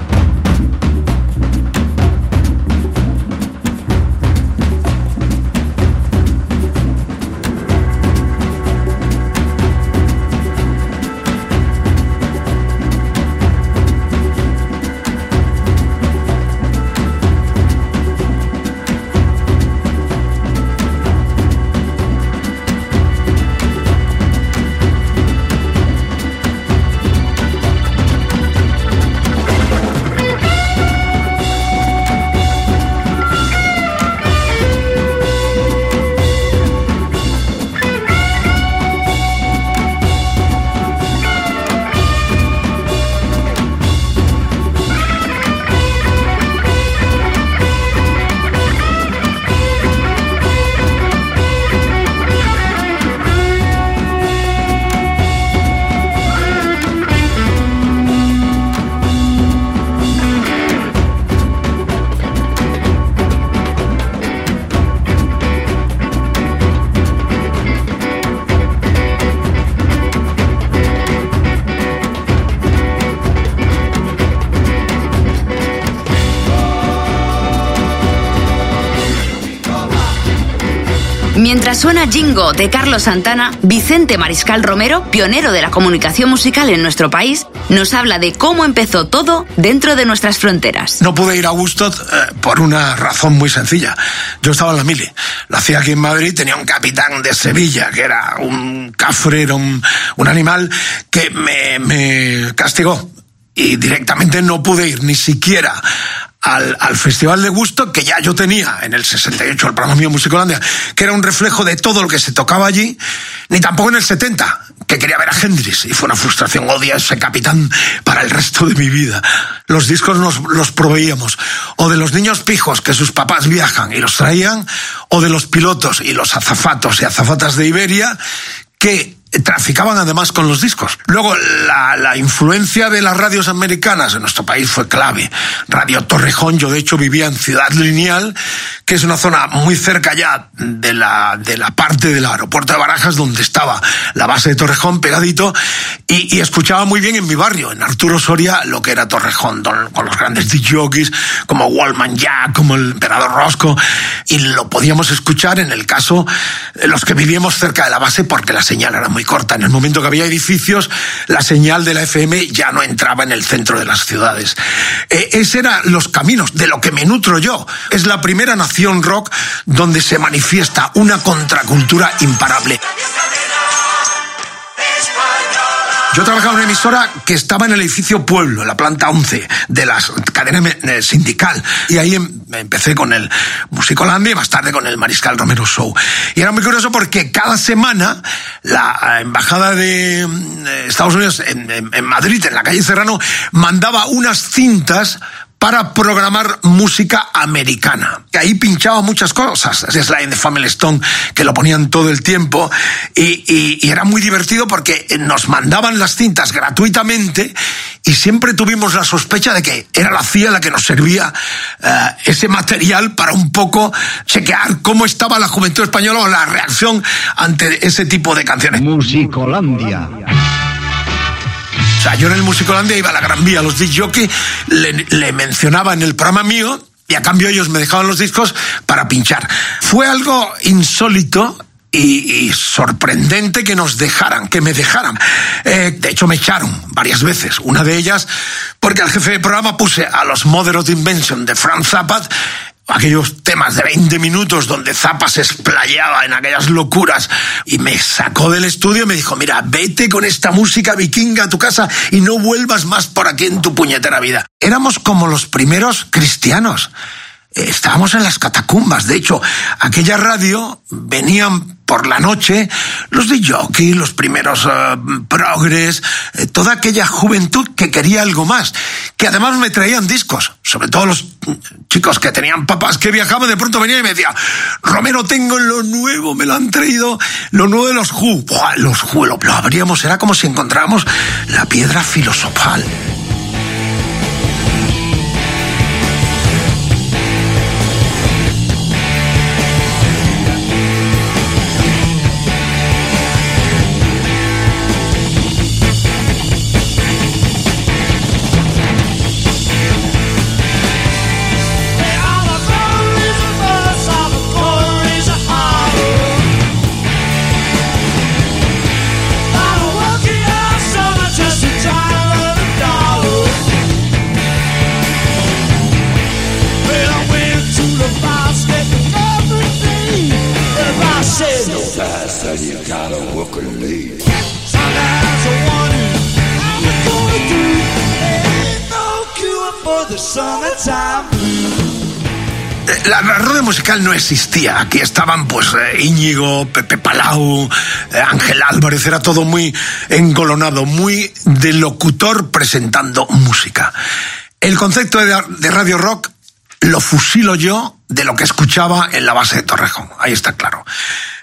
Mientras suena Jingo de Carlos Santana, Vicente Mariscal Romero, pionero de la comunicación musical en nuestro país, nos habla de cómo empezó todo dentro de nuestras fronteras. No pude ir a Woodstock eh, por una razón muy sencilla. Yo estaba en la mili. Lo hacía aquí en Madrid, tenía un capitán de Sevilla, que era un cafre, era un, un animal que me, me castigó. Y directamente no pude ir ni siquiera al, al Festival de Gusto que ya yo tenía en el 68, el programa mío Musicolandia, que era un reflejo de todo lo que se tocaba allí, ni tampoco en el 70, que quería ver a Hendrix, y fue una frustración, odia ese capitán para el resto de mi vida. Los discos nos los proveíamos, o de los niños pijos que sus papás viajan y los traían, o de los pilotos y los azafatos y azafatas de Iberia que traficaban además con los discos. Luego, la, la, influencia de las radios americanas en nuestro país fue clave. Radio Torrejón, yo de hecho vivía en Ciudad Lineal, que es una zona muy cerca ya de la, de la parte del aeropuerto de Barajas, donde estaba la base de Torrejón pegadito, y, y escuchaba muy bien en mi barrio, en Arturo Soria, lo que era Torrejón, con los grandes DJs, como Wallman Jack, como el Emperador Rosco, y lo podíamos escuchar en el caso de los que vivíamos cerca de la base porque la señal era muy corta. En el momento que había edificios, la señal de la FM ya no entraba en el centro de las ciudades. Eh, ese eran los caminos de lo que me nutro yo. Es la primera nación rock donde se manifiesta una contracultura imparable. Yo trabajaba en una emisora que estaba en el edificio Pueblo, en la planta 11 de la cadena eh, sindical. Y ahí em, empecé con el Musicolandia y más tarde con el Mariscal Romero Show. Y era muy curioso porque cada semana la embajada de Estados Unidos en, en Madrid, en la calle Serrano, mandaba unas cintas para programar música americana. Ahí pinchaba muchas cosas. Es la de Family Stone, que lo ponían todo el tiempo. Y, y, y, era muy divertido porque nos mandaban las cintas gratuitamente y siempre tuvimos la sospecha de que era la CIA la que nos servía uh, ese material para un poco chequear cómo estaba la juventud española o la reacción ante ese tipo de canciones. Musicolandia. Sea, yo en el Musicolandia iba a la Gran Vía, los disc jockey le, le mencionaba en el programa mío y a cambio ellos me dejaban los discos para pinchar. Fue algo insólito y, sorprendente que nos dejaran, que me dejaran. Eh, de hecho, me echaron varias veces. Una de ellas porque al jefe de programa puse a los Mother of Invention de Franz Zappa aquellos temas de 20 minutos donde Zappa se explayaba en aquellas locuras y me sacó del estudio y me dijo, mira, vete con esta música vikinga a tu casa y no vuelvas más por aquí en tu puñetera vida. Éramos como los primeros cristianos. Estábamos en las catacumbas. De hecho, aquella radio venían por la noche los de jockey, los primeros uh, progres, eh, toda aquella juventud que quería algo más, que además me traían discos, sobre todo los chicos que tenían papás que viajaban, de pronto venían y me decían, Romero, tengo lo nuevo, me lo han traído, lo nuevo de los Who. Los Who, lo, lo abríamos, era como si encontráramos la piedra filosofal. Musical no existía. Aquí estaban, pues, eh, Íñigo, Pepe Palau, eh, Ángel Álvarez. Era todo muy engolonado, muy de locutor presentando música. El concepto de, radio rock lo fusilo yo de lo que escuchaba en la base de Torrejón. Ahí está claro.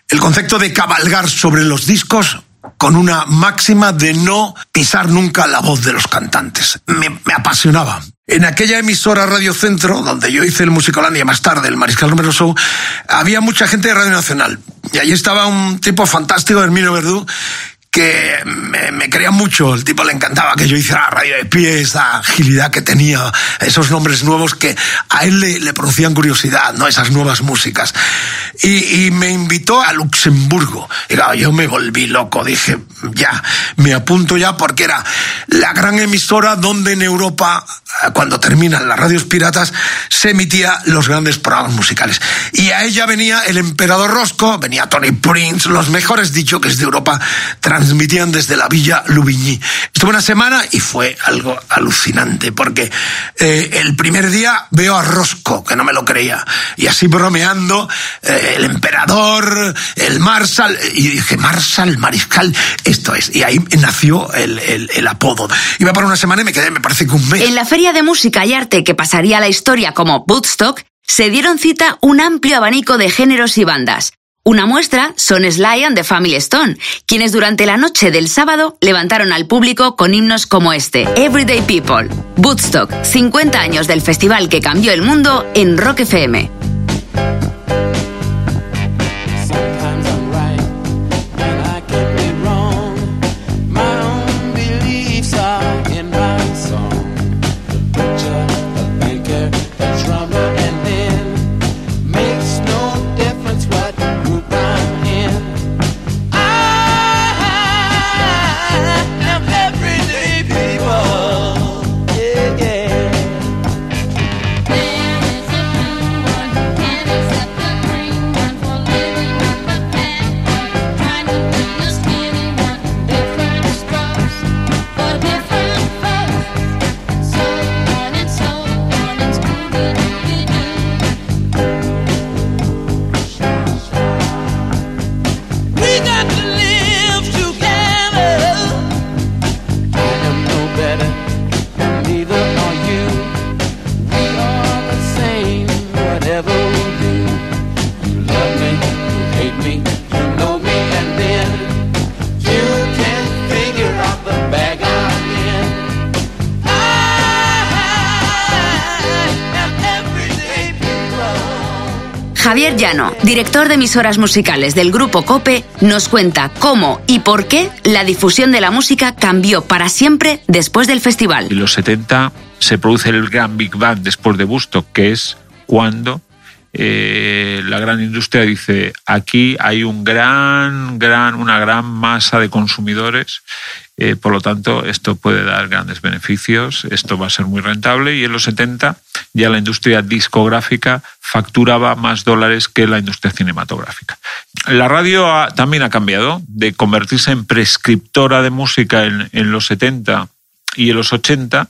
El concepto de cabalgar sobre los discos con una máxima de no pisar nunca la voz de los cantantes. Me apasionaba. En aquella emisora Radio Centro, donde yo hice el Musicolandia más tarde, el Mariscal Romero Show, había mucha gente de Radio Nacional. Y allí estaba un tipo fantástico, Hermino Verdú, que me, me, quería mucho. El tipo le encantaba que yo hiciera radio de pie, esa agilidad que tenía, esos nombres nuevos que a él le, le producían curiosidad, ¿no? Esas nuevas músicas. Y, y me invitó a Luxemburgo. Y claro, yo me volví loco. Dije, ya, me apunto ya porque era la gran emisora donde en Europa, cuando terminan las radios piratas, se emitía los grandes programas musicales. Y a ella venía el emperador Rosco, venía Tony Prince, los mejores DJs de Europa transmitían desde la villa Louvigny. Estuve una semana y fue algo alucinante porque eh, el primer día veo a Rosco, que no me lo creía, y así bromeando, eh, el emperador, el Marshal, y dije, Marshal, Mariscal, esto es. Y ahí nació el, el, el apodo. Iba para una semana y me quedé, me parece que un mes. En la Feria de Música y Arte que pasaría a la historia como Woodstock, se dieron cita un amplio abanico de géneros y bandas. Una muestra son Sly and the Family Stone, quienes durante la noche del sábado levantaron al público con himnos como este, Everyday People. Woodstock, 50 años del festival que cambió el mundo en Rock FM. Director de emisoras musicales del grupo Cope, nos cuenta cómo y por qué la difusión de la música cambió para siempre después del festival. En los 70 se produce el gran Big Bang después de Busto, que es cuando eh, la gran industria dice aquí hay un gran, gran, una gran masa de consumidores, eh, por lo tanto esto puede dar grandes beneficios, esto va a ser muy rentable y en los 70 ya la industria discográfica facturaba más dólares que la industria cinematográfica. La radio también ha cambiado de convertirse en prescriptora de música en, en los 70 y en los 80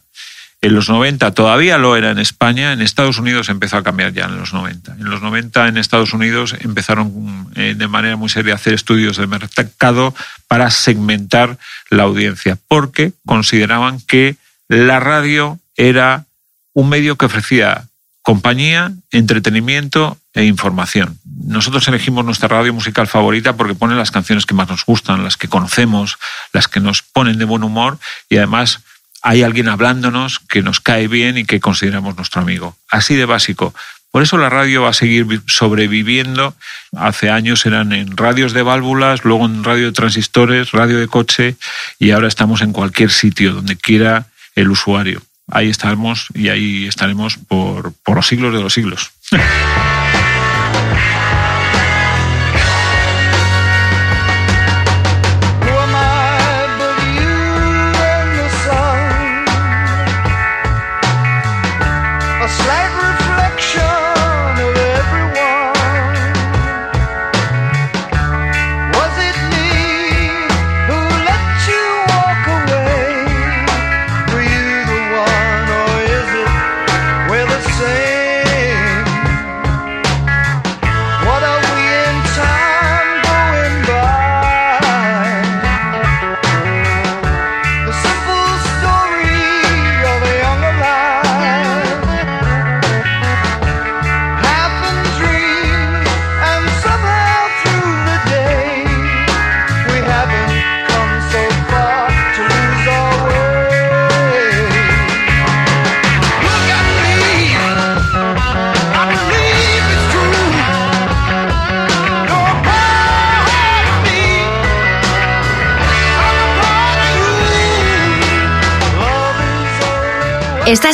en los 90 todavía lo era en España, en Estados Unidos empezó a cambiar ya en los 90. En los 90 en Estados Unidos empezaron eh, de manera muy seria a hacer estudios de mercado para segmentar la audiencia, porque consideraban que la radio era un medio que ofrecía compañía, entretenimiento e información. Nosotros elegimos nuestra radio musical favorita porque pone las canciones que más nos gustan, las que conocemos, las que nos ponen de buen humor y además hay alguien hablándonos que nos cae bien y que consideramos nuestro amigo. Así de básico. Por eso la radio va a seguir vi- sobreviviendo. Hace años eran en radios de válvulas, luego en radio de transistores, radio de coche y ahora estamos en cualquier sitio donde quiera el usuario. Ahí estamos y ahí estaremos por, por los siglos de los siglos.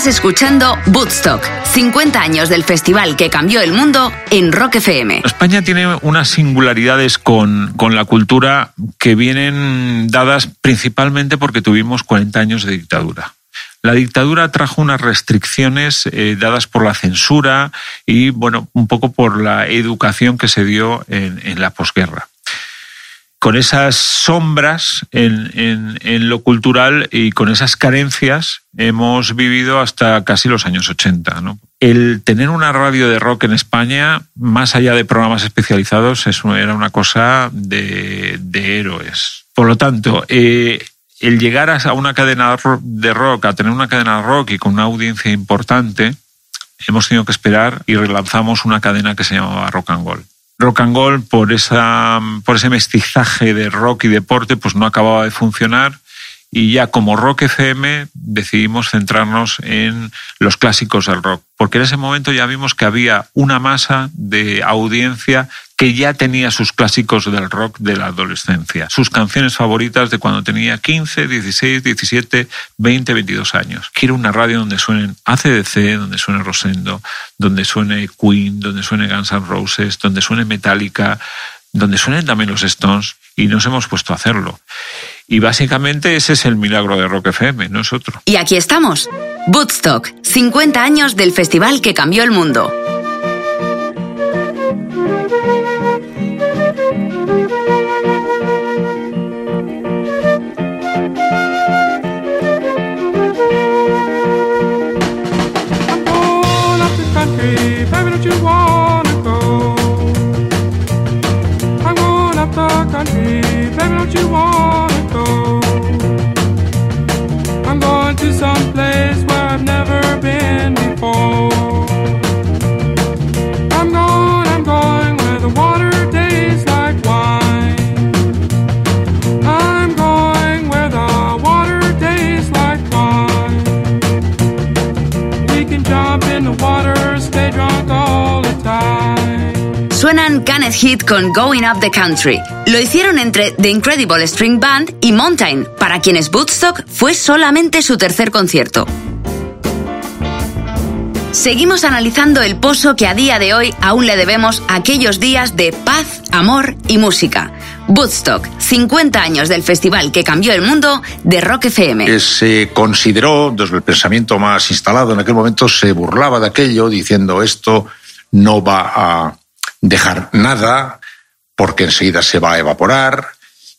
escuchando Woodstock, 50 años del festival que cambió el mundo en Rock FM. España tiene unas singularidades con, con la cultura que vienen dadas principalmente porque tuvimos 40 años de dictadura. La dictadura trajo unas restricciones eh, dadas por la censura y, bueno, un poco por la educación que se dio en, en la posguerra con esas sombras en, lo cultural y con esas carencias hemos vivido hasta casi los años 80. ¿no? El tener una radio de rock en España, más allá de programas especializados, era una cosa de, de héroes. Por lo tanto, eh, el llegar a una cadena de rock, a tener una cadena de rock y con una audiencia importante, hemos tenido que esperar y relanzamos una cadena que se llamaba Rock and Gold rock and roll por esa por ese mestizaje de rock y deporte pues no acababa de funcionar y ya como Rock FM decidimos centrarnos en los clásicos del rock porque en ese momento ya vimos que había una masa de audiencia que ya tenía sus clásicos del rock de la adolescencia, sus canciones favoritas de cuando tenía 15, 16, 17, 20, 22 años. Quiero una radio donde suenen ACDC, donde suene Rosendo, donde suene Queen, donde suene Guns N' Roses, donde suene Metallica, donde suenen también los Stones, y nos hemos puesto a hacerlo. Y básicamente ese es el milagro de Rock FM, no es otro. Y aquí estamos. Woodstock, 50 años del festival que cambió el mundo. Heat con Going Up the Country. Lo hicieron entre The Incredible String Band y Mountain, para quienes Woodstock fue solamente su tercer concierto. Seguimos analizando el pozo que a día de hoy aún le debemos a aquellos días de paz, amor y música. Woodstock, 50 años del festival que cambió el mundo de Rock FM. Se consideró, desde el pensamiento más instalado en aquel momento, se burlaba de aquello diciendo esto no va a dejar nada porque enseguida se va a evaporar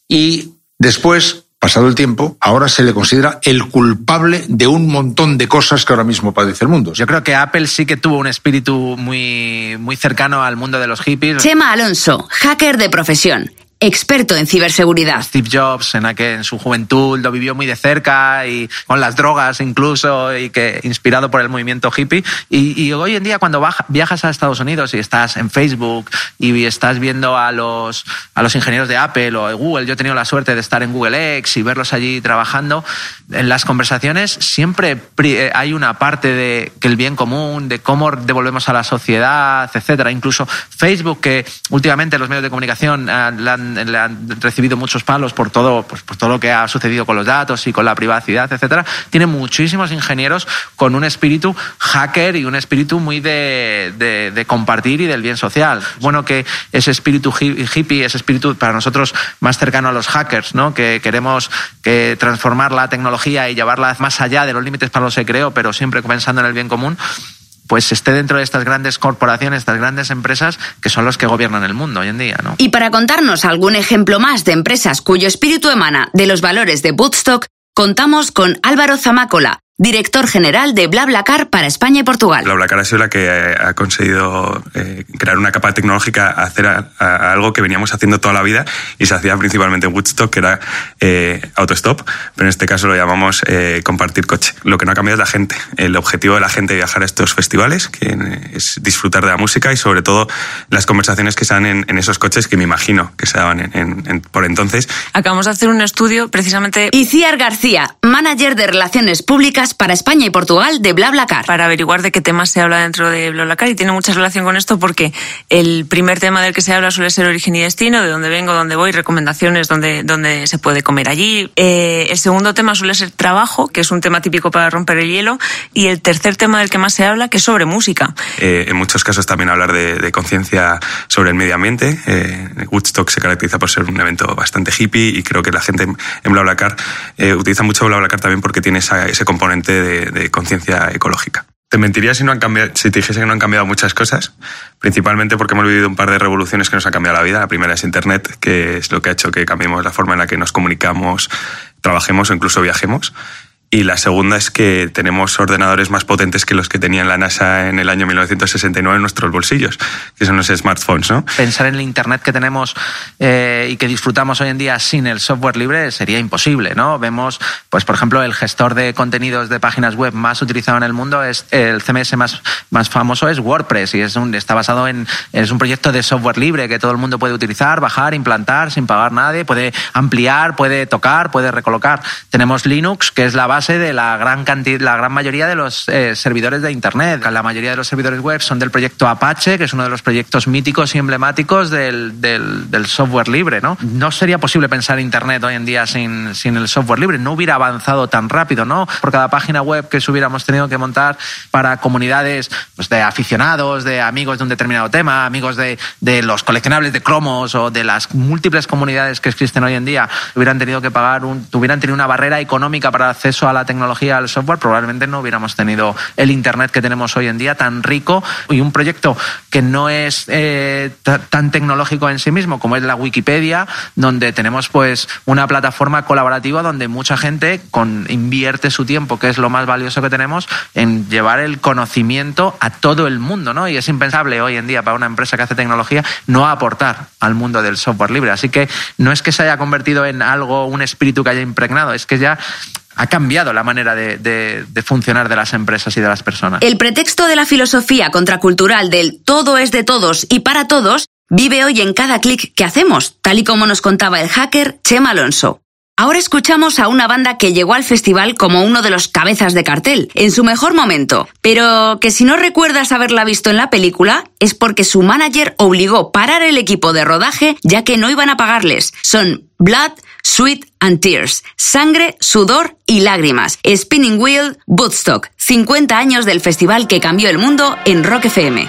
y después, pasado el tiempo, ahora se le considera el culpable de un montón de cosas que ahora mismo padece el mundo. Yo creo que Apple sí que tuvo un espíritu muy, muy cercano al mundo de los hippies. Chema Alonso, hacker de profesión, experto en ciberseguridad. Steve Jobs en, aquel, en su juventud lo vivió muy de cerca y con las drogas incluso y que inspirado por el movimiento hippie y, hoy en día cuando viajas a Estados Unidos y estás en Facebook y estás viendo a los a los ingenieros de Apple o de Google yo he tenido la suerte de estar en Google X y verlos allí trabajando en las conversaciones siempre hay una parte de que el bien común de cómo devolvemos a la sociedad etcétera incluso Facebook que últimamente los medios de comunicación la han le han recibido muchos palos por todo, pues, por todo lo que ha sucedido con los datos y con la privacidad, etcétera. Tiene muchísimos ingenieros con un espíritu hacker y un espíritu muy de, de, de compartir y del bien social. Bueno, que ese espíritu hippie, ese espíritu para nosotros más cercano a los hackers, ¿no? Que queremos que transformar la tecnología y llevarla más allá de los límites para los que creo, pero siempre pensando en el bien común pues esté dentro de estas grandes corporaciones, estas grandes empresas que son los que gobiernan el mundo hoy en día. ¿no? Y para contarnos algún ejemplo más de empresas cuyo espíritu emana de los valores de Woodstock, contamos con Álvaro Zamácola, director general de BlaBlaCar para España y Portugal. BlaBlaCar ha sido la que ha conseguido eh, crear una capa tecnológica, hacer a, a algo que veníamos haciendo toda la vida y se hacía principalmente en Woodstock, que era eh, autostop, pero en este caso lo llamamos eh, compartir coche. Lo que no ha cambiado es la gente. El objetivo de la gente de viajar a estos festivales, que es disfrutar de la música y sobre todo las conversaciones que se dan en, en esos coches que me imagino que se daban en, en, por entonces. Acabamos de hacer un estudio precisamente. Iciar García, manager de Relaciones Públicas para España y Portugal de BlaBlaCar. Para averiguar de qué temas se habla dentro de BlaBlaCar y tiene mucha relación con esto porque el primer tema del que se habla suele ser origen y destino, de dónde vengo, dónde voy, recomendaciones, dónde, dónde se puede comer allí. Eh, el segundo tema suele ser trabajo, que es un tema típico para romper el hielo. Y el tercer tema del que más se habla, que es sobre música. Eh, en muchos casos también hablar de, de conciencia sobre el medio ambiente. Eh, Woodstock se caracteriza por ser un evento bastante hippie y creo que la gente en BlaBlaCar eh, utiliza mucho BlaBlaCar también porque tiene esa- ese componente de, conciencia ecológica. Te mentiría si, no han cambiado, si te dijese que no han cambiado muchas cosas, principalmente porque hemos vivido un par de revoluciones que nos han cambiado la vida. La primera es Internet, que es lo que ha hecho que cambiemos la forma en la que nos comunicamos, trabajemos o incluso viajemos. Y la segunda es que tenemos ordenadores más potentes que los que tenía la NASA en el año 1969 en nuestros bolsillos, que son los smartphones, ¿no? Pensar en el Internet que tenemos eh, y que disfrutamos hoy en día sin el software libre sería imposible, ¿no? Vemos, pues por ejemplo, el gestor de contenidos de páginas web más utilizado en el mundo es el CMS más, más famoso es WordPress y es un, está basado en es un proyecto de software libre que todo el mundo puede utilizar, bajar, implantar sin pagar nadie, puede ampliar, puede tocar, puede recolocar. Tenemos Linux, que es la base de la gran cantidad, la gran mayoría de los eh, servidores de Internet. La mayoría de los servidores web son del proyecto Apache, que es uno de los proyectos míticos y emblemáticos del, software libre. ¿no? sería posible pensar Internet hoy en día sin, sin el software libre. No hubiera avanzado tan rápido. ¿no? Por cada página web que hubiéramos tenido que montar para comunidades pues, de aficionados, de amigos de un determinado tema, amigos de, de los coleccionables de cromos o de las múltiples comunidades que existen hoy en día, hubieran tenido que pagar, un, hubieran tenido una barrera económica para acceso a la tecnología, al software, probablemente no hubiéramos tenido el Internet que tenemos hoy en día tan rico y un proyecto que no es eh, ta- tan tecnológico en sí mismo como es la Wikipedia, donde tenemos pues una plataforma colaborativa donde mucha gente con, invierte su tiempo, que es lo más valioso que tenemos, en llevar el conocimiento a todo el mundo, ¿no? Y es impensable hoy en día para una empresa que hace tecnología no aportar al mundo del software libre. Así que no es que se haya convertido en algo, un espíritu que haya impregnado, es que ya ha cambiado la manera de, funcionar de las empresas y de las personas. El pretexto de la filosofía contracultural del todo es de todos y para todos vive hoy en cada clic que hacemos, tal y como nos contaba el hacker Chema Alonso. Ahora escuchamos a una banda que llegó al festival como uno de los cabezas de cartel, en su mejor momento, pero que si no recuerdas haberla visto en la película es porque su manager obligó parar el equipo de rodaje ya que no iban a pagarles. Son Blood, Sweat and Tears, Sangre, Sudor y Lágrimas, Spinning Wheel, Woodstock, 50 años del festival que cambió el mundo en Rock FM.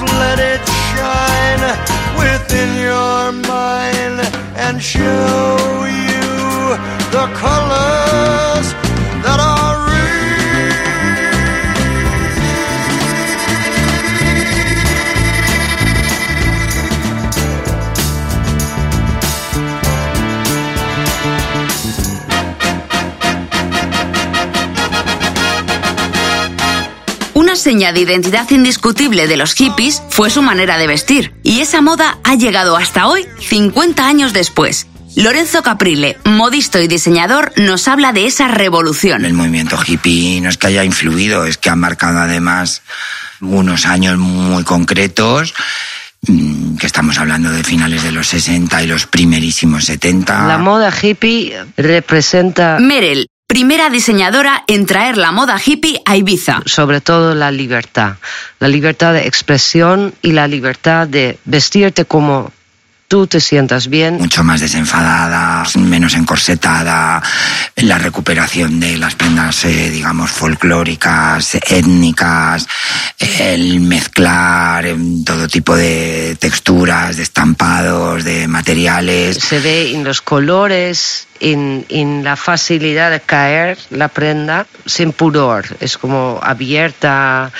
Let it shine within your mind and show you the colors Una seña de identidad indiscutible de los hippies fue su manera de vestir, y esa moda ha llegado hasta hoy, 50 años después. Lorenzo Caprile, modisto y diseñador, nos habla de esa revolución. El movimiento hippie no es que haya influido, es que ha marcado además unos años muy concretos, mm, que estamos hablando de finales de los 60 y los primerísimos 70. La moda hippie representa Merel, primera diseñadora en traer la moda hippie a Ibiza. sobre todo la libertad, la libertad de expresión y la libertad de vestirte como tú te sientas bien. mucho más desenfadada, menos encorsetada, la recuperación de las prendas, eh, digamos, folclóricas, étnicas, el mezclar em, todo tipo de texturas, de estampados, de materiales. Se ve en los colores, en, en la facilidad de caer la prenda sin pudor. Es como abierta,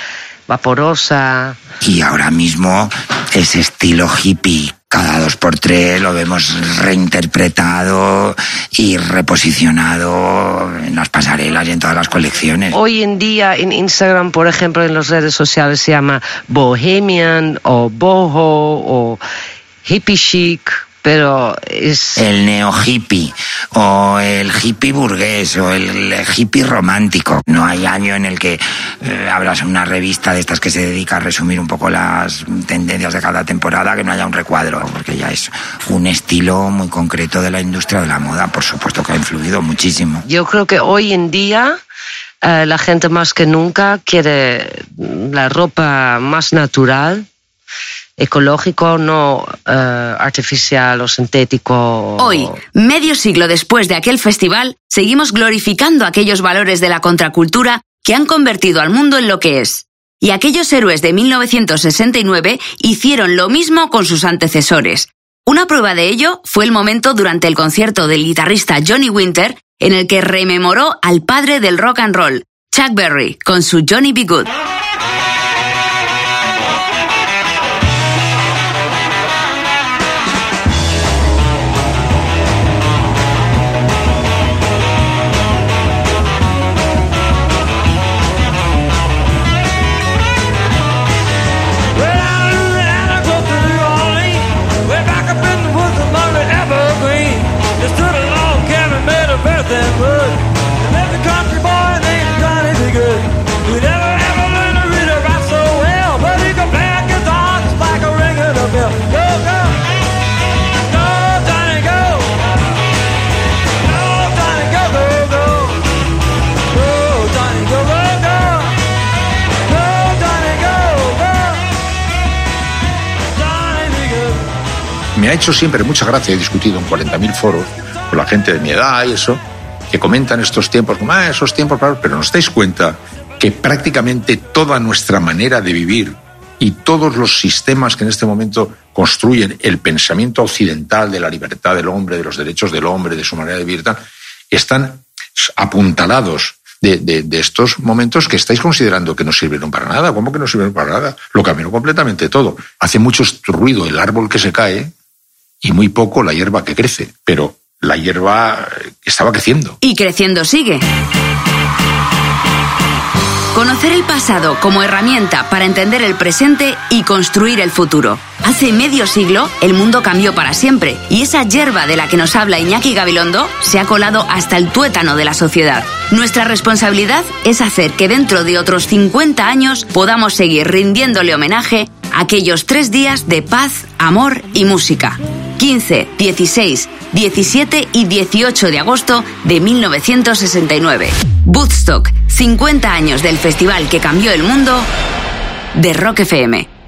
vaporosa. Y ahora mismo ese estilo hippie cada dos por tres lo vemos reinterpretado y reposicionado en las pasarelas y en todas las colecciones. Hoy en día en Instagram, por ejemplo, en las redes sociales se llama bohemian o boho o hippie chic, pero es... El neo hippie o el hippie burgués o el hippie romántico. No hay año en el que eh, abras una revista de estas que se dedica a resumir un poco las tendencias de cada temporada que no haya un recuadro, porque ya es un estilo muy concreto de la industria de la moda, por supuesto que ha influido muchísimo. Yo creo que hoy en día eh, la gente más que nunca quiere la ropa más natural, ecológico, no eh, artificial o sintético. Hoy, medio siglo después de aquel festival, seguimos glorificando aquellos valores de la contracultura que han convertido al mundo en lo que es. Y aquellos héroes de 1969 hicieron lo mismo con sus antecesores. Una prueba de ello fue el momento durante el concierto del guitarrista Johnny Winter en el que rememoró al padre del rock and roll, Chuck Berry, con su Johnny B. Good. Hecho siempre mucha gracia, he discutido en 40.000 foros con la gente de mi edad y eso, que comentan estos tiempos como, ah, esos tiempos, claro", pero nos dais cuenta que prácticamente toda nuestra manera de vivir y todos los sistemas que en este momento construyen el pensamiento occidental de la libertad del hombre, de los derechos del hombre, de su manera de vivir, están apuntalados de, de- de estos momentos que estáis considerando que no sirvieron para nada. ¿Cómo que no sirvieron para nada? Lo cambió completamente todo. Hace mucho ruido el árbol que se cae y muy poco la hierba que crece, pero la hierba estaba creciendo. Y creciendo sigue. Conocer el pasado como herramienta para entender el presente y construir el futuro. Hace medio siglo el mundo cambió para siempre y esa hierba de la que nos habla Iñaki Gabilondo se ha colado hasta el tuétano de la sociedad. Nuestra responsabilidad es hacer que dentro de otros 50 años podamos seguir rindiéndole homenaje aquellos tres días de paz, amor y música. 15, 16, 17 y 18 de agosto de 1969. Woodstock, 50 años del festival que cambió el mundo de Rock FM.